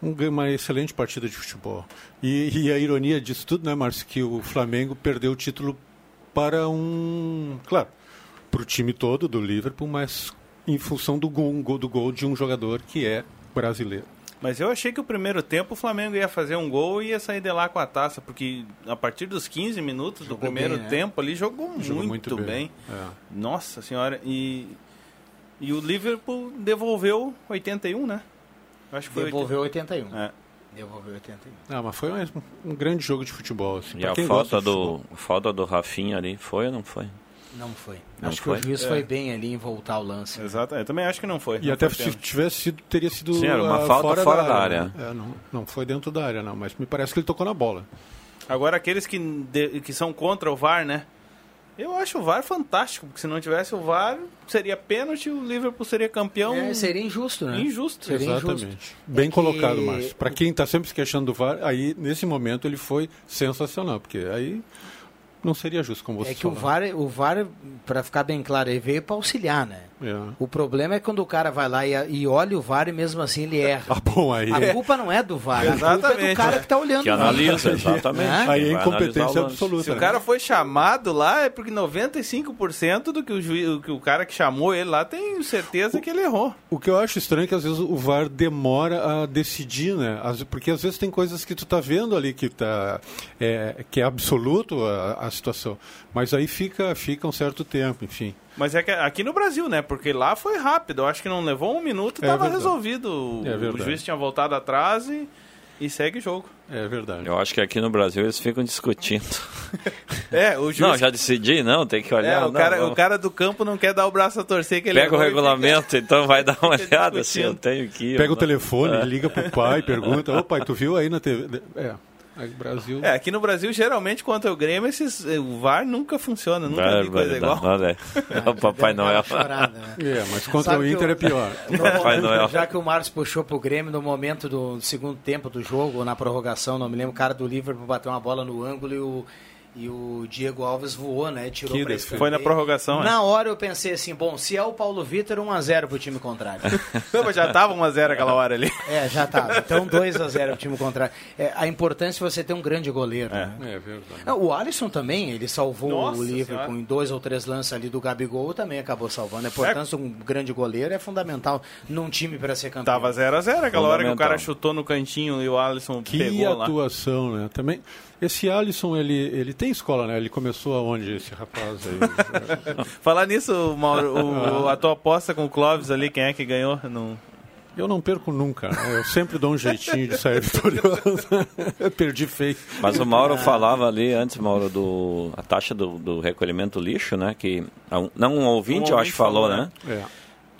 um- uma excelente partida de futebol. E, e a ironia disso tudo, né, Márcio, que o Flamengo perdeu o título para um, claro, para o time todo do Liverpool, mas em função do gol, um gol- do gol de um jogador que é brasileiro. Mas eu achei que o primeiro tempo o Flamengo ia fazer um gol e ia sair de lá com a taça, porque a partir dos 15 minutos do Jogou primeiro bem, né? tempo ali jogou, Jogou muito, muito bem. bem, é. Nossa senhora, e, e o Liverpool devolveu 81, né? Eu Acho que foi Devolveu 81. É. Devolveu 81. Ah, mas foi um, um grande jogo de futebol. Assim, E pra a falta do, futebol. falta do Rafinha ali, foi ou não foi? Não foi. Não Acho foi? que o juiz É. foi bem ali em voltar ao lance. né? Exato, eu também acho que não foi. E não até foi se tivesse sido, teria sido Sim, era uma ah, falta fora da né? área. É, não, não foi dentro da área, não, mas me parece que ele tocou na bola. Agora, aqueles que, de- que são contra o VAR, né? Eu acho o VAR fantástico, porque se não tivesse o VAR, seria pênalti e o Liverpool seria campeão. É, seria injusto, né? Injusto. Seria Exatamente. injusto. Bem É que- colocado, Márcio. Para quem está sempre se queixando do VAR, aí nesse momento ele foi sensacional, porque aí não seria justo como você É que o falou. VAR, o VAR para ficar bem claro, ele veio para auxiliar, né? É. O problema é quando o cara vai lá e, e olha o VAR e mesmo assim ele erra. Ah, bom, aí. A culpa não é do VAR, a culpa é do Exatamente, cara é. que tá olhando Que o VAR. analisa, exatamente. Né? Aí é Vai incompetência o absoluta. Se o né? cara foi chamado lá, é porque 95% do que o, juiz, que o cara que chamou ele lá tem certeza que ele errou. O que eu acho estranho é que às vezes o VAR demora a decidir, né? Porque às vezes tem coisas que tu tá vendo ali que, tá, é, que é absoluto a, a situação. Mas aí fica, fica um certo tempo, enfim. Mas é que aqui no Brasil, né? Porque lá foi rápido. Eu acho que não levou um minuto, É tava verdade. resolvido. É o juiz tinha voltado atrás e, e segue o jogo. É verdade. Eu acho que aqui no Brasil eles ficam discutindo. É, o juiz. Não, já decidi, não, tem que É, olhar. o, não, cara, vamos. o cara do campo não quer dar o braço a torcer que ele Pega o e fica- regulamento, então vai dar uma olhada se eu discutindo. tenho que ir. Pega o telefone, É. liga pro pai, pergunta: Ô pai, tu viu aí na TV? É. O Brasil. É, aqui no Brasil, geralmente, contra o Grêmio, esses, o VAR nunca funciona, nunca vi coisa igual. Olha, o Papai Deu aquela Noel. chorada, né? É, mas contra Sabe o Inter eu- é pior. Papai Noel. Já que o Marcos puxou pro Grêmio no momento do segundo tempo do jogo, na prorrogação, não me lembro, o cara do Liverpool bateu uma bola no ângulo e o, e o Diego Alves voou, né? Tirou Que pra escanteio. Foi na prorrogação, né? Na hora eu pensei assim, bom, se é o Paulo Vitor, 1x0 pro time contrário. Não, mas já tava 1x0 aquela hora ali. é, já tá. Então 2x0 pro time contrário. É, a importância é você ter um grande goleiro. né? É verdade. Não, o Alisson também, ele salvou Nossa o Liverpool Senhora. em dois ou três lances ali do Gabigol, também acabou salvando. A importância de um grande goleiro é fundamental num time para ser campeão. Tava 0x0 aquela hora que o cara chutou no cantinho e o Alisson Que pegou lá. atuação, né? Também. Esse Alisson, ele, ele tem escola, né? Ele começou aonde, esse rapaz aí? Falar nisso, Mauro, o- a tua aposta com o Clóvis ali, quem é que ganhou? Não... Eu não perco nunca. né? Eu sempre dou um jeitinho de sair vitorioso. Eu perdi feio. Mas o Mauro falava ali antes, Mauro, do a taxa do, do recolhimento do lixo, né? Que não um ouvinte, Um eu acho, ouvinte falou, falou, né? É.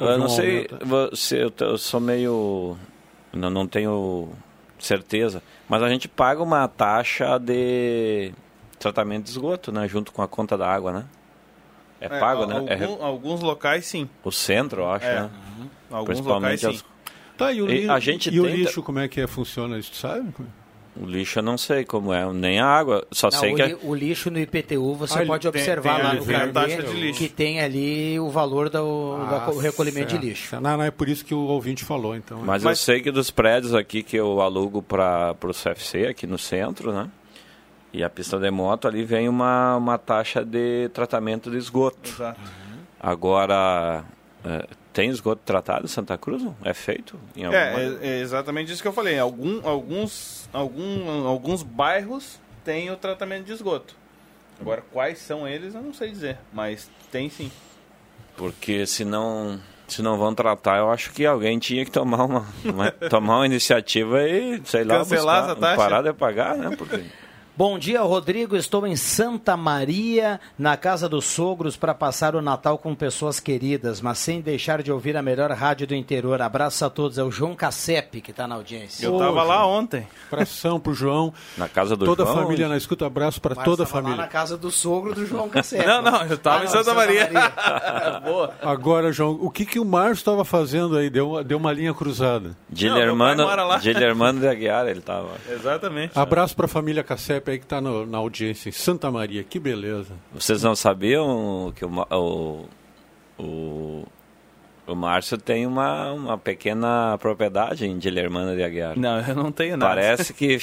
Eu não um sei, você, eu, eu sou meio. Não, não tenho certeza, mas a gente paga uma taxa de tratamento de esgoto, né? Junto com a conta da água, né? É pago, né? É algum- Alguns locais, sim. o centro, eu acho, É. né? Alguns locais, Principalmente sim. as- Tá, e o, E li- a gente e o tenta- lixo, como é que é, funciona isso, tu sabe? O lixo eu não sei como é, nem a água. Só Não, sei o, que. li- o lixo no IPTU você Ah, pode tem- observar tem lá ali, no tem carnê taxa de lixo. que tem ali o valor do, da- do recolhimento certo. de lixo. Não, não, é por isso que o ouvinte falou, então. Mas, Mas- eu sei que dos prédios aqui que eu alugo para o CFC, aqui no centro, né? E a pista de moto, ali vem uma, uma taxa de tratamento de esgoto. Exato. Agora, é, tem esgoto tratado em Santa Cruz? É feito? Em alguma... É, é, é exatamente isso que eu falei. Algum, alguns, algum, alguns bairros têm o tratamento de esgoto. Agora, quais são eles, eu não sei dizer. Mas tem sim. Porque se não, se não vão tratar, eu acho que alguém tinha que tomar uma, uma- tomar uma iniciativa e, sei lá, Cancelar buscar, essa taxa? parar de pagar, né? Porque... Bom dia, Rodrigo. Estou em Santa Maria, na casa dos sogros, para passar o Natal com pessoas queridas, mas sem deixar de ouvir a melhor rádio do interior. Abraço a todos. É o João Cassep que está na audiência. Eu tava lá ontem. Abração pro João. Na casa do Toda a João, família na escuta, abraço para toda a tava lá família. na casa do sogro do João Cassep. Não, não, eu tava Ah, em não, Santa, Maria. Maria. Boa. Agora, João, o que, que o Márcio estava fazendo aí? Deu, uma- deu uma linha cruzada. Guilhermano de Aguiar, ele tava. Exatamente. Abraço para a família Cassep aí que está na audiência em Santa Maria. Que beleza. Vocês não sabiam que o, o, o, o Márcio tem uma, uma pequena propriedade em Guilhermano de Aguiar? Não, eu não tenho nada. Parece que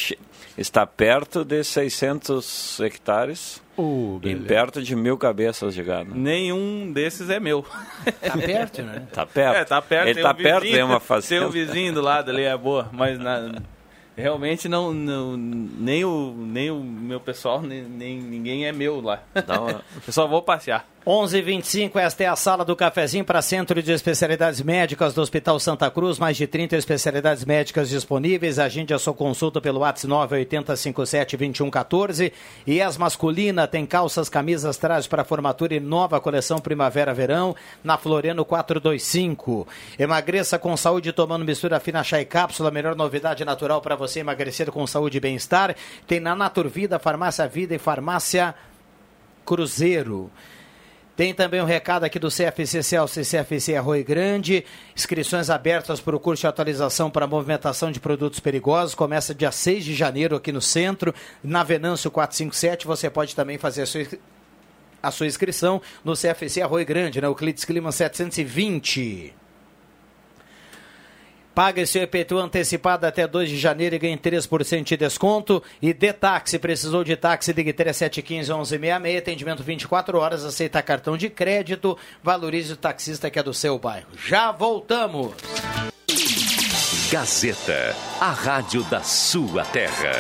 está perto de 600 hectares Oh, e perto de mil cabeças de gado. Nenhum desses é meu. Tá perto, né? Tá perto. É, tá perto. Ele tem tá um perto vizinho, de uma Tem fazenda. um vizinho do lado ali, é boa. Mas na- realmente não, não- nem, o, nem o meu pessoal, nem, nem ninguém é meu lá. Dá uma- Eu só vou passear. 11:25 esta é a sala do cafezinho para Centro de Especialidades Médicas do Hospital Santa Cruz, mais de 30 especialidades médicas disponíveis. Agende a sua consulta pelo WhatsApp 980572114. E as masculina tem calças, camisas, trajes para formatura e nova coleção Primavera-Verão na Floriano 425. Emagreça com saúde tomando mistura fina chá e cápsula, melhor novidade natural para você emagrecer com saúde e bem-estar. Tem na Naturvida, Farmácia Vida e Farmácia Cruzeiro. Tem também um recado aqui do CFC Celso e CFC Arroio Grande. Inscrições abertas para o curso de atualização para movimentação de produtos perigosos. Começa dia 6 de janeiro aqui no centro, na Venâncio 457. Você pode também fazer a sua a sua inscrição no CFC Arroio Grande, né? O Clitz Clima 720. Pague seu IPTU antecipado até 2 de janeiro e ganhe 3% de desconto. E de táxi, precisou de táxi, ligue 3715-1166, atendimento 24 horas, aceita cartão de crédito, valorize o taxista que é do seu bairro. Já voltamos! Gazeta, a rádio da sua terra.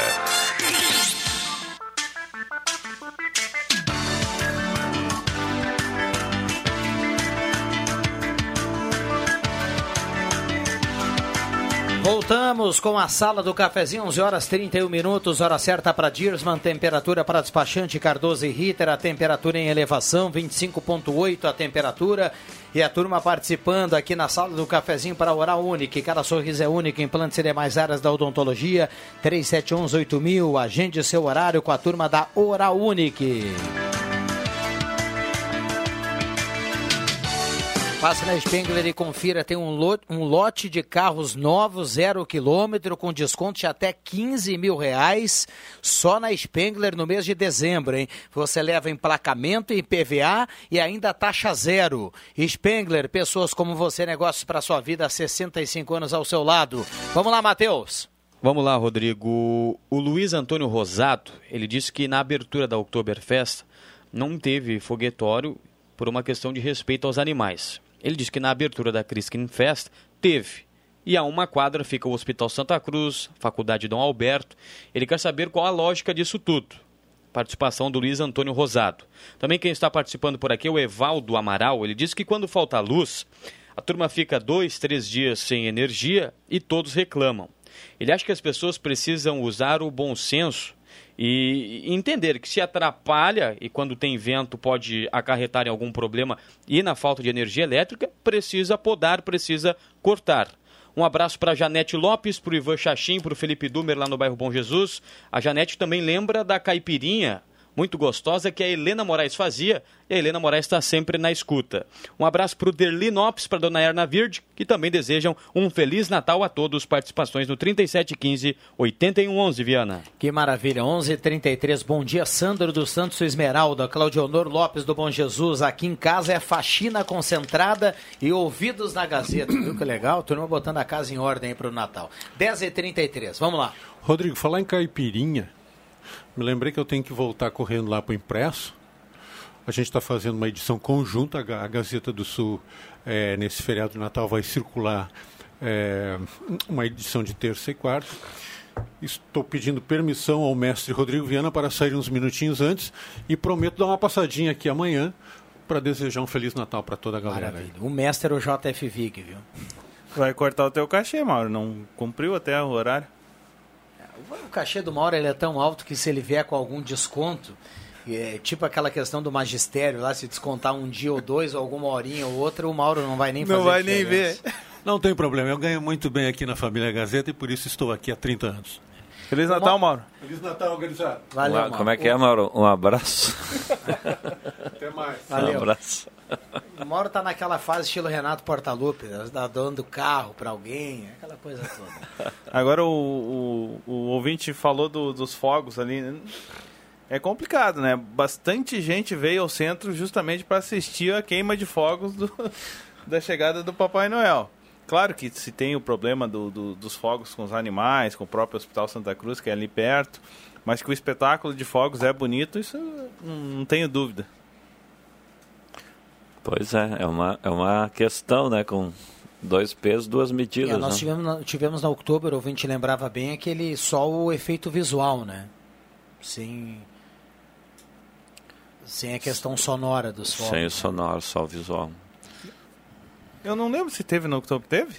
Voltamos com a sala do cafezinho, 11 horas 31 minutos, hora certa para Dirsman, temperatura para despachante Cardoso e Ritter, a temperatura em elevação, 25.8 a temperatura. E a turma participando aqui na sala do cafezinho para Oral Unique. Cada sorriso é único, implantes e demais áreas da odontologia. 3711-8000, agende seu horário com a turma da Oral Unique. Passe na Spengler e confira, tem um lote, um lote de carros novos, zero quilômetro, com desconto de até 15 mil reais, só na Spengler no mês de dezembro, hein? Você leva emplacamento em PVA e ainda taxa zero. Spengler, pessoas como você, negócios para sua vida, há 65 anos ao seu lado. Vamos lá, Matheus. Vamos lá, Rodrigo. O Luiz Antônio Rosato, ele disse que na abertura da Oktoberfest não teve foguetório por uma questão de respeito aos animais. Ele disse que na abertura da Criskin Fest teve. E a uma quadra fica o Hospital Santa Cruz, Faculdade Dom Alberto. Ele quer saber qual a lógica disso tudo. Participação do Luiz Antônio Rosado. Também quem está participando por aqui é o Evaldo Amaral. Ele disse que quando falta luz, a turma fica dois, três dias sem energia e todos reclamam. Ele acha que as pessoas precisam usar o bom senso e entender que se atrapalha e quando tem vento pode acarretar em algum problema e na falta de energia elétrica, precisa podar, precisa cortar. Um abraço para Janete Lopes, para o Ivan Chachim, para o Felipe Dumer lá no bairro Bom Jesus. A Janete também lembra da caipirinha muito gostosa que a Helena Moraes fazia e a Helena Moraes está sempre na escuta. Um abraço para o Derli Nopes, para a dona Erna Virde, que também desejam um Feliz Natal a todos. Participações no 3715 8111, Viana. Que maravilha, 11:33. Bom dia, Sandro dos Santos Esmeralda, Claudionor Lopes do Bom Jesus. Aqui em casa é faxina concentrada e ouvidos na Gazeta. Viu que legal? Turma botando a casa em ordem para o Natal. 10h33, vamos lá. Rodrigo, falar em caipirinha, me lembrei que eu tenho que voltar correndo lá para o impresso. A gente está fazendo uma edição conjunta, a Gazeta do Sul, é, nesse feriado de Natal, vai circular é, uma edição de terça e quarta. Estou pedindo permissão ao mestre Rodrigo Viana para sair uns minutinhos antes e prometo dar uma passadinha aqui amanhã para desejar um Feliz Natal para toda a galera. Maravilha. O mestre é o JF Vig, viu? Vai cortar o teu cachê, Mauro. Não cumpriu até o horário. O cachê do Mauro ele é tão alto que se ele vier com algum desconto, é tipo aquela questão do magistério lá, se descontar um dia ou dois, ou alguma horinha ou outra, o Mauro não vai nem fazer Não vai nem ver. Não tem problema, eu ganho muito bem aqui na família Gazeta e por isso estou aqui há 30 anos. Feliz Natal, Mauro. Feliz Natal, organizado. Valeu, Mauro. Como é que é, Mauro? Um abraço. Até mais. Valeu. Um abraço. O Mauro tá naquela fase estilo Renato Portaluppi, da dando carro para alguém, aquela coisa toda. Agora o, o, o ouvinte falou do- dos fogos ali. né? É complicado, né? Bastante gente veio ao centro justamente para assistir a queima de fogos do- da chegada do Papai Noel. Claro que se tem o problema do- do- dos fogos com os animais, com o próprio Hospital Santa Cruz, que é ali perto, mas que o espetáculo de fogos é bonito, isso não, não tenho dúvida. Pois é, é uma, é uma questão, né? Com dois pesos, duas É, medidas. nós né? tivemos, na- tivemos na outubro, o ouvinte lembrava bem, aquele só o efeito visual, né? Sem, sem a questão sonora dos fogos. Sem o sonoro, só o visual. Eu não lembro se teve no outubro. Teve?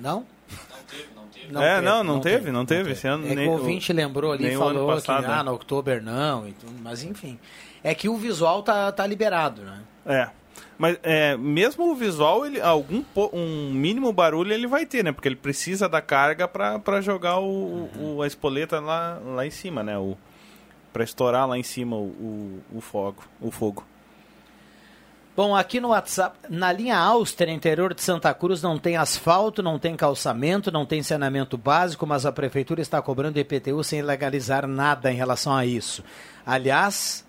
Não? é, não, não teve, não teve. Esse ano É que nem o ouvinte lembrou ali, nem o ano falou passado, que ah, né? no outubro não, e tudo, mas enfim. É que o visual tá, tá liberado, né? É. Mas é, mesmo o visual, ele, algum um mínimo barulho ele vai ter, né? Porque ele precisa da carga para jogar o, o- a espoleta lá, lá em cima, né? O, para estourar lá em cima o, o, o fogo. O fogo. Bom, aqui no WhatsApp, na linha Áustria, interior de Santa Cruz, não tem asfalto, não tem calçamento, não tem saneamento básico, mas a prefeitura está cobrando IPTU sem legalizar nada em relação a isso. Aliás,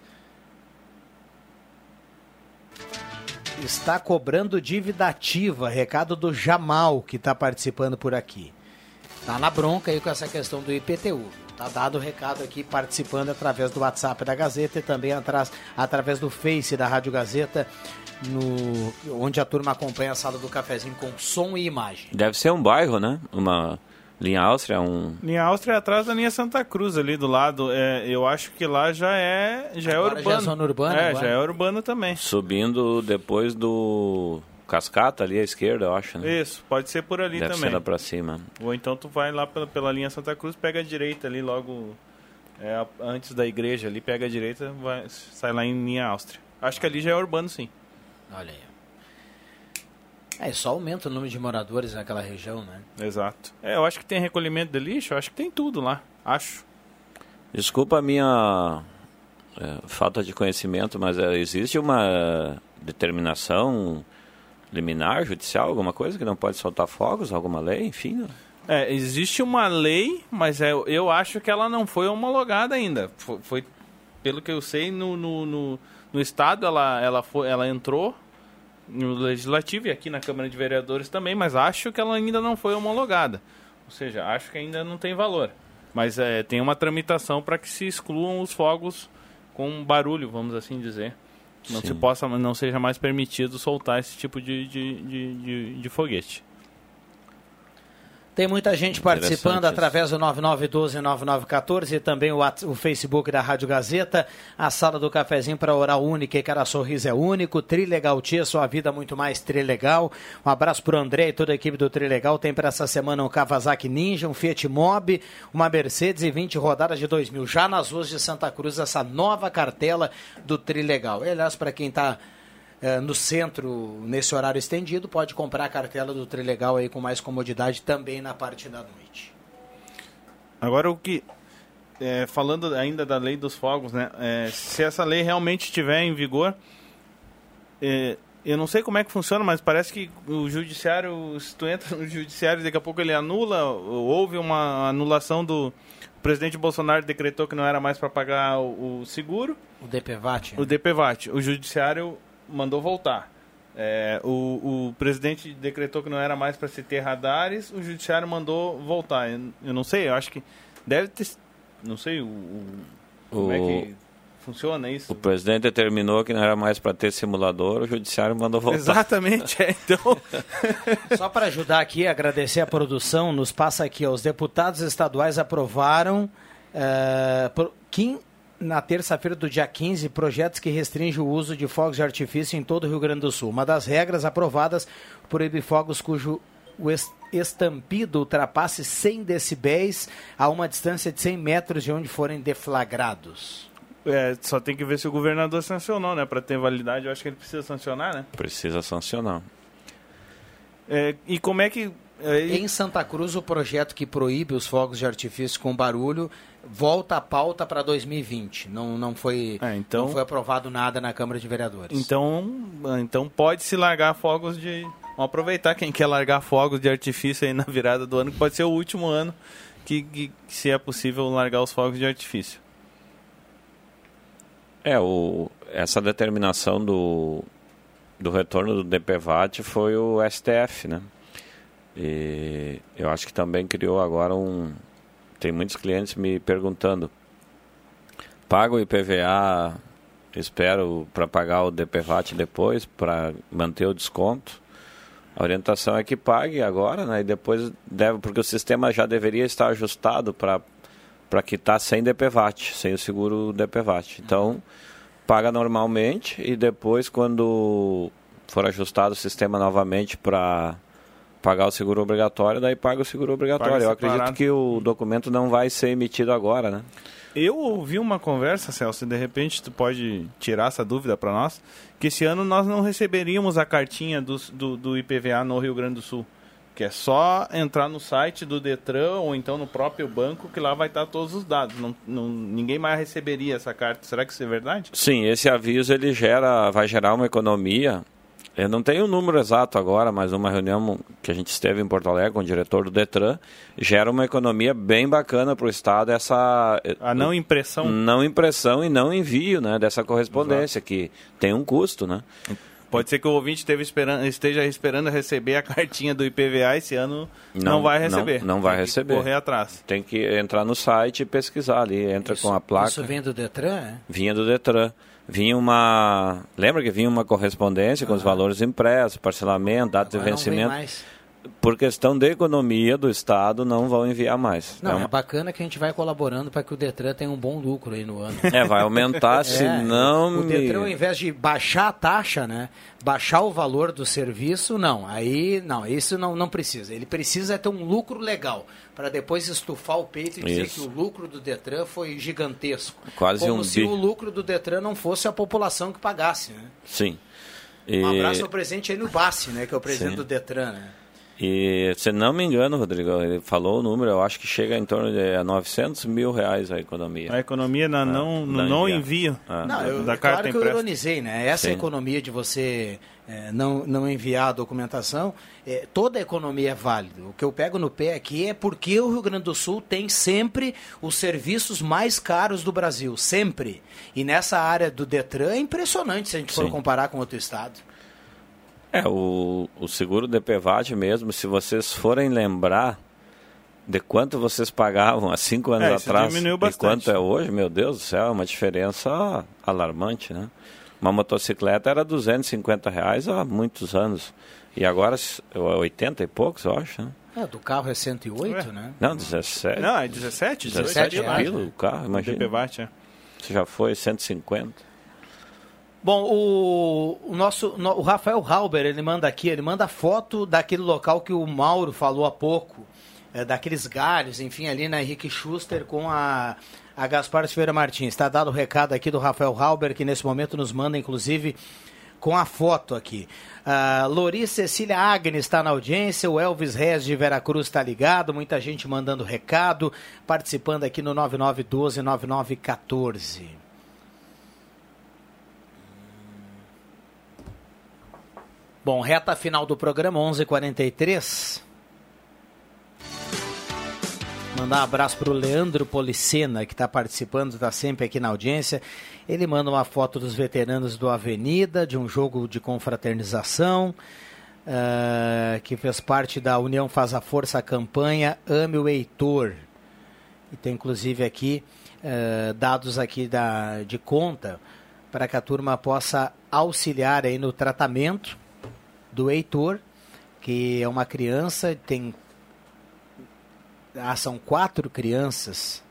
está cobrando dívida ativa, recado do Jamal, que está participando por aqui. Está na bronca aí com essa questão do IPTU. Tá dado o recado aqui, participando através do WhatsApp da Gazeta e também atrás, através do Face da Rádio Gazeta, no, onde a turma acompanha a sala do cafezinho com som e imagem. Deve ser um bairro, né? Uma linha Áustria, um. Linha Áustria é atrás da linha Santa Cruz, ali do lado. É, eu acho que lá já é, já é Agora já é urbano. zona urbana É, agora? já é urbano também. Subindo depois do Cascata ali à esquerda, eu acho, né? Isso, pode ser por ali Deve também. ser lá pra cima. Ou então tu vai lá pela, pela linha Santa Cruz, pega a direita ali logo é, antes da igreja ali, pega a direita, vai, sai lá em linha Áustria. Acho que ali já é urbano sim. Olha aí. É, só aumenta o número de moradores naquela região, né? Exato. É, eu acho que tem recolhimento de lixo, eu acho que tem tudo lá. Acho. Desculpa a minha é, falta de conhecimento, mas é, existe uma determinação liminar, judicial, alguma coisa que não pode soltar fogos, alguma lei, enfim? né? É, existe uma lei, mas é, eu acho que ela não foi homologada ainda. Foi, foi- pelo que eu sei, no, no, no, no Estado ela, ela, foi, ela entrou no Legislativo e aqui na Câmara de Vereadores também, mas acho que ela ainda não foi homologada. Ou seja, acho que ainda não tem valor. Mas é, tem uma tramitação para que se excluam os fogos com barulho, vamos assim dizer. Não Sim. se possa, não seja mais permitido soltar esse tipo de, de, de, de, de foguete. Tem muita gente participando através do 9912-9914 e também o, o Facebook da Rádio Gazeta, a sala do cafezinho para oral única e cada sorriso é único, Trilegal Tia, sua vida muito mais Trilegal. Um abraço pro André e toda a equipe do Trilegal. Tem para essa semana um Kawasaki Ninja, um Fiat Mobi, uma Mercedes e 20 rodadas de 2000. Já nas ruas de Santa Cruz, essa nova cartela do Trilegal. E, aliás, para quem está eh, no centro, nesse horário estendido, pode comprar a cartela do Trilegal aí com mais comodidade também na parte da noite. Agora o que é, falando ainda da lei dos fogos, né? é, se essa lei realmente estiver em vigor, é, eu não sei como é que funciona, mas parece que o judiciário, se tu entra no judiciário, daqui a pouco ele anula. ou Houve uma anulação do o presidente Bolsonaro decretou que não era mais para pagar o, o seguro. O DPVAT. O DPVAT. O judiciário mandou voltar. É, o, o presidente decretou que não era mais para se ter radares, o judiciário mandou voltar. Eu, eu não sei, eu acho que deve ter. Não sei o, o- como é que funciona isso. O presidente determinou que não era mais para ter simulador, o judiciário mandou voltar. Exatamente, é, então. Só para ajudar aqui, agradecer a produção, nos passa aqui, ó, os deputados estaduais aprovaram eh, quin- na terça-feira do dia 15 projetos que restringem o uso de fogos de artifício em todo o Rio Grande do Sul. Uma das regras aprovadas proíbe fogos cujo estampido ultrapasse 100 decibéis a uma distância de 100 metros de onde forem deflagrados. É, só tem que ver se o governador sancionou, né? Para ter validade, eu acho que ele precisa sancionar, né? Precisa sancionar. É, e como é que. é, Em Santa Cruz, o projeto que proíbe os fogos de artifício com barulho volta à pauta para 2020. Não, não, foi, então- não foi aprovado nada na Câmara de Vereadores. Então, então pode se largar fogos de. Vamos aproveitar quem quer largar fogos de artifício aí na virada do ano, que pode ser o último ano que, que se é possível largar os fogos de artifício. É, o, essa determinação do, do retorno do DPVAT foi o STF, né? E eu acho que também criou agora um... Tem muitos clientes me perguntando, pago o IPVA, espero para pagar o DPVAT depois, para manter o desconto? A orientação é que pague agora, né? E depois deve, porque o sistema já deveria estar ajustado para para quitar sem DPVAT, sem o seguro DPVAT. Então, paga normalmente e depois, quando for ajustado o sistema novamente para pagar o seguro obrigatório, daí paga o seguro obrigatório. Eu acredito que o documento não vai ser emitido agora, né? Eu ouvi uma conversa, Celso, e de repente tu pode tirar essa dúvida para nós, que esse ano nós não receberíamos a cartinha do, do, do IPVA no Rio Grande do Sul. Que é só entrar no site do Detran ou então no próprio banco que lá vai estar todos os dados. Não, não- ninguém mais receberia essa carta. Será que isso é verdade? Sim, esse aviso ele gera, vai gerar uma economia. Eu não tenho o número exato agora, mas uma reunião que a gente esteve em Porto Alegre com o diretor do Detran gera uma economia bem bacana para o estado essa A não impressão. não impressão e não envio, né, dessa correspondência que tem um custo, né? Pode ser que o ouvinte esteve esperando, esteja esperando receber a cartinha do IPVA esse ano. Não, vai receber. Não, não vai Tem que receber. Correr atrás. Tem que entrar no site e pesquisar ali, entra com a placa. Isso vem do Detran, é? Vinha do Detran. Vinha uma. Lembra que vinha uma correspondência com os valores impressos, parcelamento, data de Agora vencimento. Por questão de economia do Estado, não vão enviar mais. Não, é, é, uma- bacana que a gente vai colaborando para que o Detran tenha um bom lucro aí no ano. É, vai aumentar, É, senão. O me- Detran, ao invés de baixar a taxa, né? Baixar o valor do serviço, não. Aí, não, isso não, não precisa. Ele precisa ter um lucro legal, para depois estufar o peito e dizer Isso. que o lucro do Detran foi gigantesco. Quase Como um se bi. o lucro do Detran não fosse a população que pagasse, né? Sim. Um E- abraço ao presidente aí no Bassi, né? Que é o presidente Sim. do Detran, né? E se não me engano, Rodrigo, ele falou o número, eu acho que chega em torno de é, 900 mil reais a economia. A economia na, não, no não envio Ah. Não, eu, da é carta claro que eu ironizei, né? Essa Sim. economia de você eh, não, não enviar a documentação, eh, toda a economia é válida. O que eu pego no pé aqui é porque o Rio Grande do Sul tem sempre os serviços mais caros do Brasil, sempre. E nessa área do Detran é impressionante se a gente for Sim. comparar com outro estado. É, o, o seguro DPVAT mesmo, se vocês forem lembrar de quanto vocês pagavam há cinco anos É, atrás e quanto é hoje, meu Deus do céu, é uma diferença alarmante, né? Uma motocicleta era 250 reais há muitos anos. E agora é 80 e poucos, eu acho, né? É, do carro é 108, né? Não, 17. Não, é 17? 17 reais, pila né? o carro, imagina. DPVAT, é. Você já foi 150. Bom, o, o nosso no- o Rafael Halber, ele manda aqui, ele manda foto daquele local que o Mauro falou há pouco, é, daqueles galhos, enfim, ali na Henrique Schuster com a, a Gaspar Silveira Martins. Está dado o recado aqui do Rafael Halber, que nesse momento nos manda, inclusive, com a foto aqui. A Loris Cecília Agnes está na audiência, o Elvis Rez de Veracruz está ligado, muita gente mandando recado, participando aqui no 9912-9914. Bom, reta final do programa, 11:43. Mandar um abraço para o Leandro Policena, que está participando, está sempre aqui na audiência. Ele manda uma foto dos veteranos do Avenida, de um jogo de confraternização, ah, que fez parte da União Faz a Força, a campanha Ame o Heitor. E tem inclusive aqui ah, dados aqui da, de conta para que a turma possa auxiliar aí no tratamento do Heitor, que é uma criança, tem ah, são quatro crianças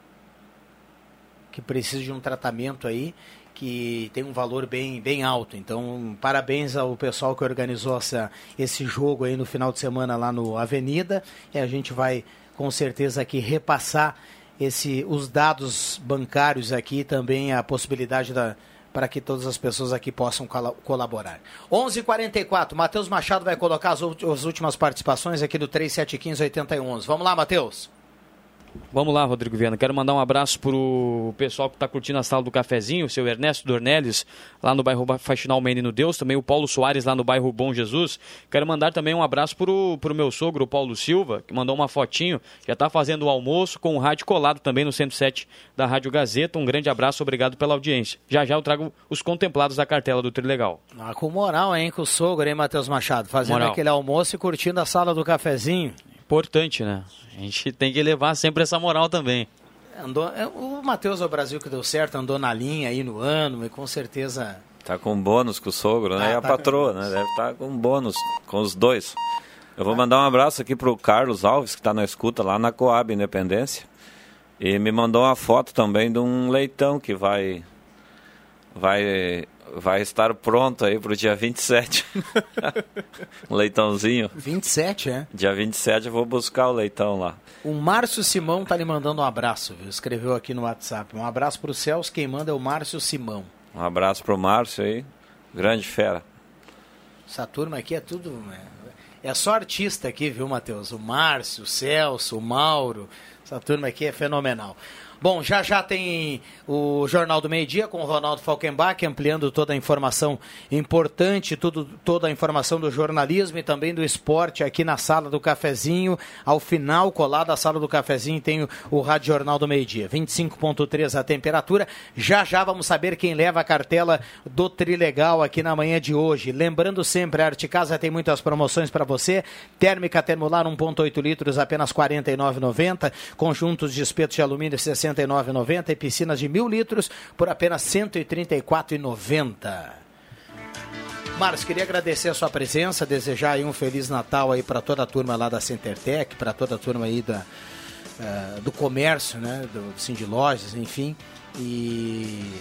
que precisam de um tratamento aí que tem um valor bem, bem alto. Então, parabéns ao pessoal que organizou essa, esse jogo aí no final de semana lá no Avenida. E a gente vai com certeza aqui repassar esse, os dados bancários aqui também a possibilidade da para que todas as pessoas aqui possam colaborar. 11:44. Matheus Machado vai colocar as últimas participações aqui do 3715-8111. Vamos lá, Matheus. Vamos lá, Rodrigo Viana. Quero mandar um abraço pro pessoal que está curtindo a sala do cafezinho, o seu Ernesto Dornelles, lá no bairro Faxinal Menino Deus, também o Paulo Soares, lá no bairro Bom Jesus. Quero mandar também um abraço pro, pro meu sogro, o Paulo Silva, que mandou uma fotinho, já está fazendo o almoço com o rádio colado também no 107 da Rádio Gazeta. Um grande abraço, obrigado pela audiência. Já já eu trago os contemplados da cartela do Trilegal. Ah, com moral, hein, com o sogro, hein, Matheus Machado? Fazendo Moral. aquele almoço e curtindo a sala do cafezinho. Importante, né? A gente tem que levar sempre essa moral também. Andou, é, o Matheus é o Brasil que deu certo, andou na linha aí no ano e com certeza. Tá com bônus com o sogro, né? Ah, e a tá patroa, né? Deve estar com bônus com os dois. Eu vou mandar um abraço aqui pro Carlos Alves, que está na escuta lá na Coab Independência. E me mandou uma foto também de um leitão que vai vai vai estar pronto aí pro dia 27. um leitãozinho. 27, é? Dia 27 eu vou buscar o leitão lá. O Márcio Simão tá lhe mandando um abraço, viu? Escreveu aqui no WhatsApp. Um abraço pro Celso, quem manda é o Márcio Simão. Um abraço pro Márcio aí. Grande fera. Essa turma aqui é tudo. né? É só artista aqui, viu, Matheus? O Márcio, o Celso, o Mauro. Essa turma aqui é fenomenal. Bom, já já tem o Jornal do Meio Dia com o Ronaldo Falkenbach, ampliando toda a informação importante, tudo, toda a informação do jornalismo e também do esporte aqui na sala do cafezinho. Ao final, colado à sala do cafezinho, tem o, Rádio Jornal do Meio Dia. 25,3 a temperatura. Já já vamos saber quem leva a cartela do Trilegal aqui na manhã de hoje. Lembrando sempre, a Arte Casa tem muitas promoções para você. Térmica termolar 1,8 litros, apenas R$ 49,90. Conjuntos de espetos de alumínio 60 R$ 69,90 e piscinas de mil litros por apenas R$ 134,90. Marcos, queria agradecer a sua presença, desejar um Feliz Natal aí para toda a turma lá da Centertec, para toda a turma aí da, uh, do comércio, né, do, do Cindy Lojas, enfim. E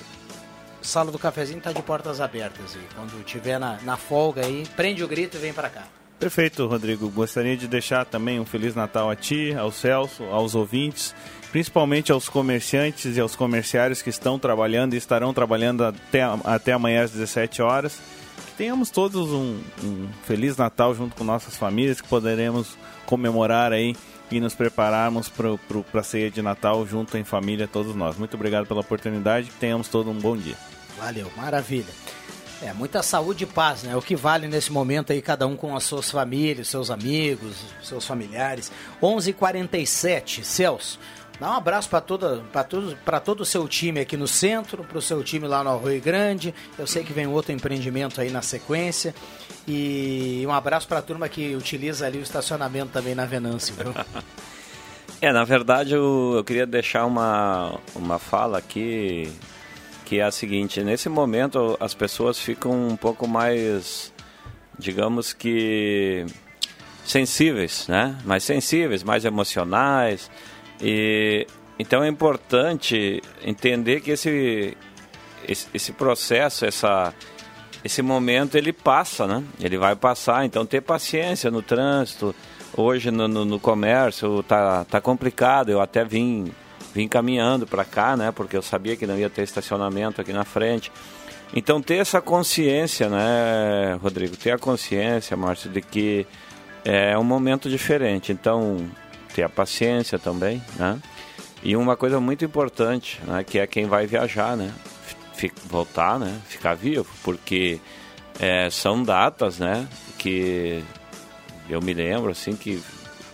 Sala do Cafezinho está de portas abertas aí. Quando tiver na, na folga aí, prende o grito e vem para cá. Perfeito, Rodrigo. Gostaria de deixar também um Feliz Natal a ti, ao Celso, aos ouvintes principalmente aos comerciantes e aos comerciários que estão trabalhando e estarão trabalhando até, até amanhã às 17 horas. Que tenhamos todos um, um Feliz Natal junto com nossas famílias, que poderemos comemorar aí e nos prepararmos para a ceia de Natal junto em família, todos nós. Muito obrigado pela oportunidade, que tenhamos todo um bom dia. Valeu, maravilha. É, muita saúde e paz, né? O que vale nesse momento aí, cada um com as suas famílias, seus amigos, seus familiares. 11:47 h 47 Celso. Dá um abraço para todo, todo, todo o seu time aqui no centro, para o seu time lá no Arroio Grande. Eu sei que vem outro empreendimento aí na sequência. E um abraço para a turma que utiliza ali o estacionamento também na Venâncio. É, na verdade eu, eu queria deixar uma, uma fala aqui que é a seguinte: nesse momento as pessoas ficam um pouco mais, digamos que, sensíveis, né? Mais sensíveis, mais emocionais. E então é importante entender que esse, esse, esse, processo, essa, esse momento, ele passa, né? Ele vai passar, então ter paciência no trânsito. Hoje no, no, no comércio tá, tá complicado, eu até vim, vim caminhando para cá, né? Porque eu sabia que não ia ter estacionamento aqui na frente. Então ter essa consciência, né, Rodrigo? Ter a consciência, Márcio, de que é um momento diferente. Então ter a paciência também, né? E uma coisa muito importante, né, que é quem vai viajar, né? voltar, né? Ficar vivo, porque é, são datas, né? Que eu me lembro, assim, que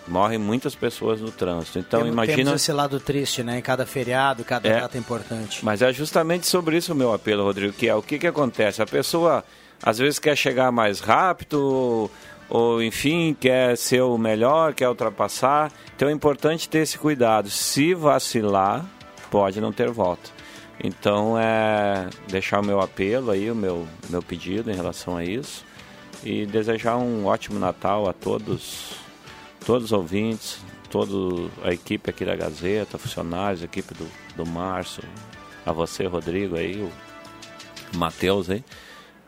morrem muitas pessoas no trânsito. Então, temos, imagina... Temos esse lado triste, né? Em cada feriado, cada é, data importante. Mas é justamente sobre isso o meu apelo, Rodrigo, que é o que, que acontece? A pessoa, às vezes, quer chegar mais rápido ou enfim, quer ser o melhor, quer ultrapassar. Então é importante ter esse cuidado. Se vacilar, pode não ter volta. Então é deixar o meu apelo aí, o meu, meu pedido em relação a isso. E desejar um ótimo Natal a todos, todos os ouvintes, toda a equipe aqui da Gazeta, funcionários, a equipe do, do Márcio, a você, Rodrigo aí, o Matheus aí.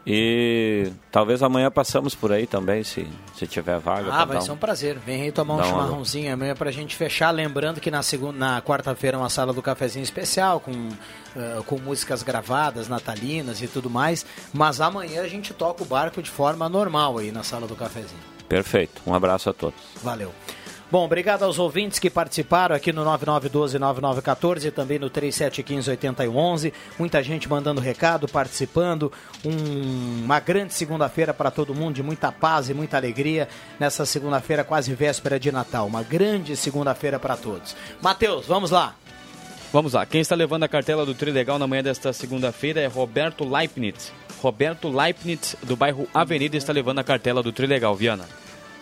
E talvez amanhã passamos por aí também, se, se tiver vaga. Ah, vai ser um, prazer. Vem aí tomar um chimarrãozinho uma... amanhã pra gente fechar. Lembrando que na segunda, na quarta-feira é uma sala do cafezinho especial, com, uh, com músicas gravadas, natalinas e tudo mais. Mas amanhã a gente toca o barco de forma normal aí na sala do cafezinho. Perfeito. Um abraço a todos. Valeu. Bom, obrigado aos ouvintes que participaram aqui no 9912-9914 e também no 3715-8111. Muita gente mandando recado, participando. Um, uma grande segunda-feira para todo mundo, de muita paz e muita alegria nessa segunda-feira, quase véspera de Natal. Uma grande segunda-feira para todos. Matheus, vamos lá. Vamos lá. Quem está levando a cartela do Trilegal na manhã desta segunda-feira é Roberto Leibniz. Roberto Leibniz, do bairro Avenida, está levando a cartela do Trilegal. Viana.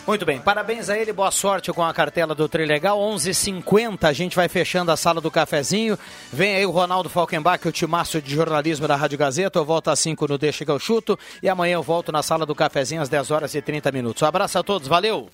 Muito bem, parabéns a ele, boa sorte com a cartela do Trilegal. 11:50 h 50 a gente vai fechando a sala do cafezinho. Vem aí o Ronaldo Falkenbach, o timaço de jornalismo da Rádio Gazeta. Eu volto às 5 no Deixa que eu chuto. E amanhã eu volto na sala do cafezinho às 10 horas e 30 minutos. Um abraço a todos, valeu!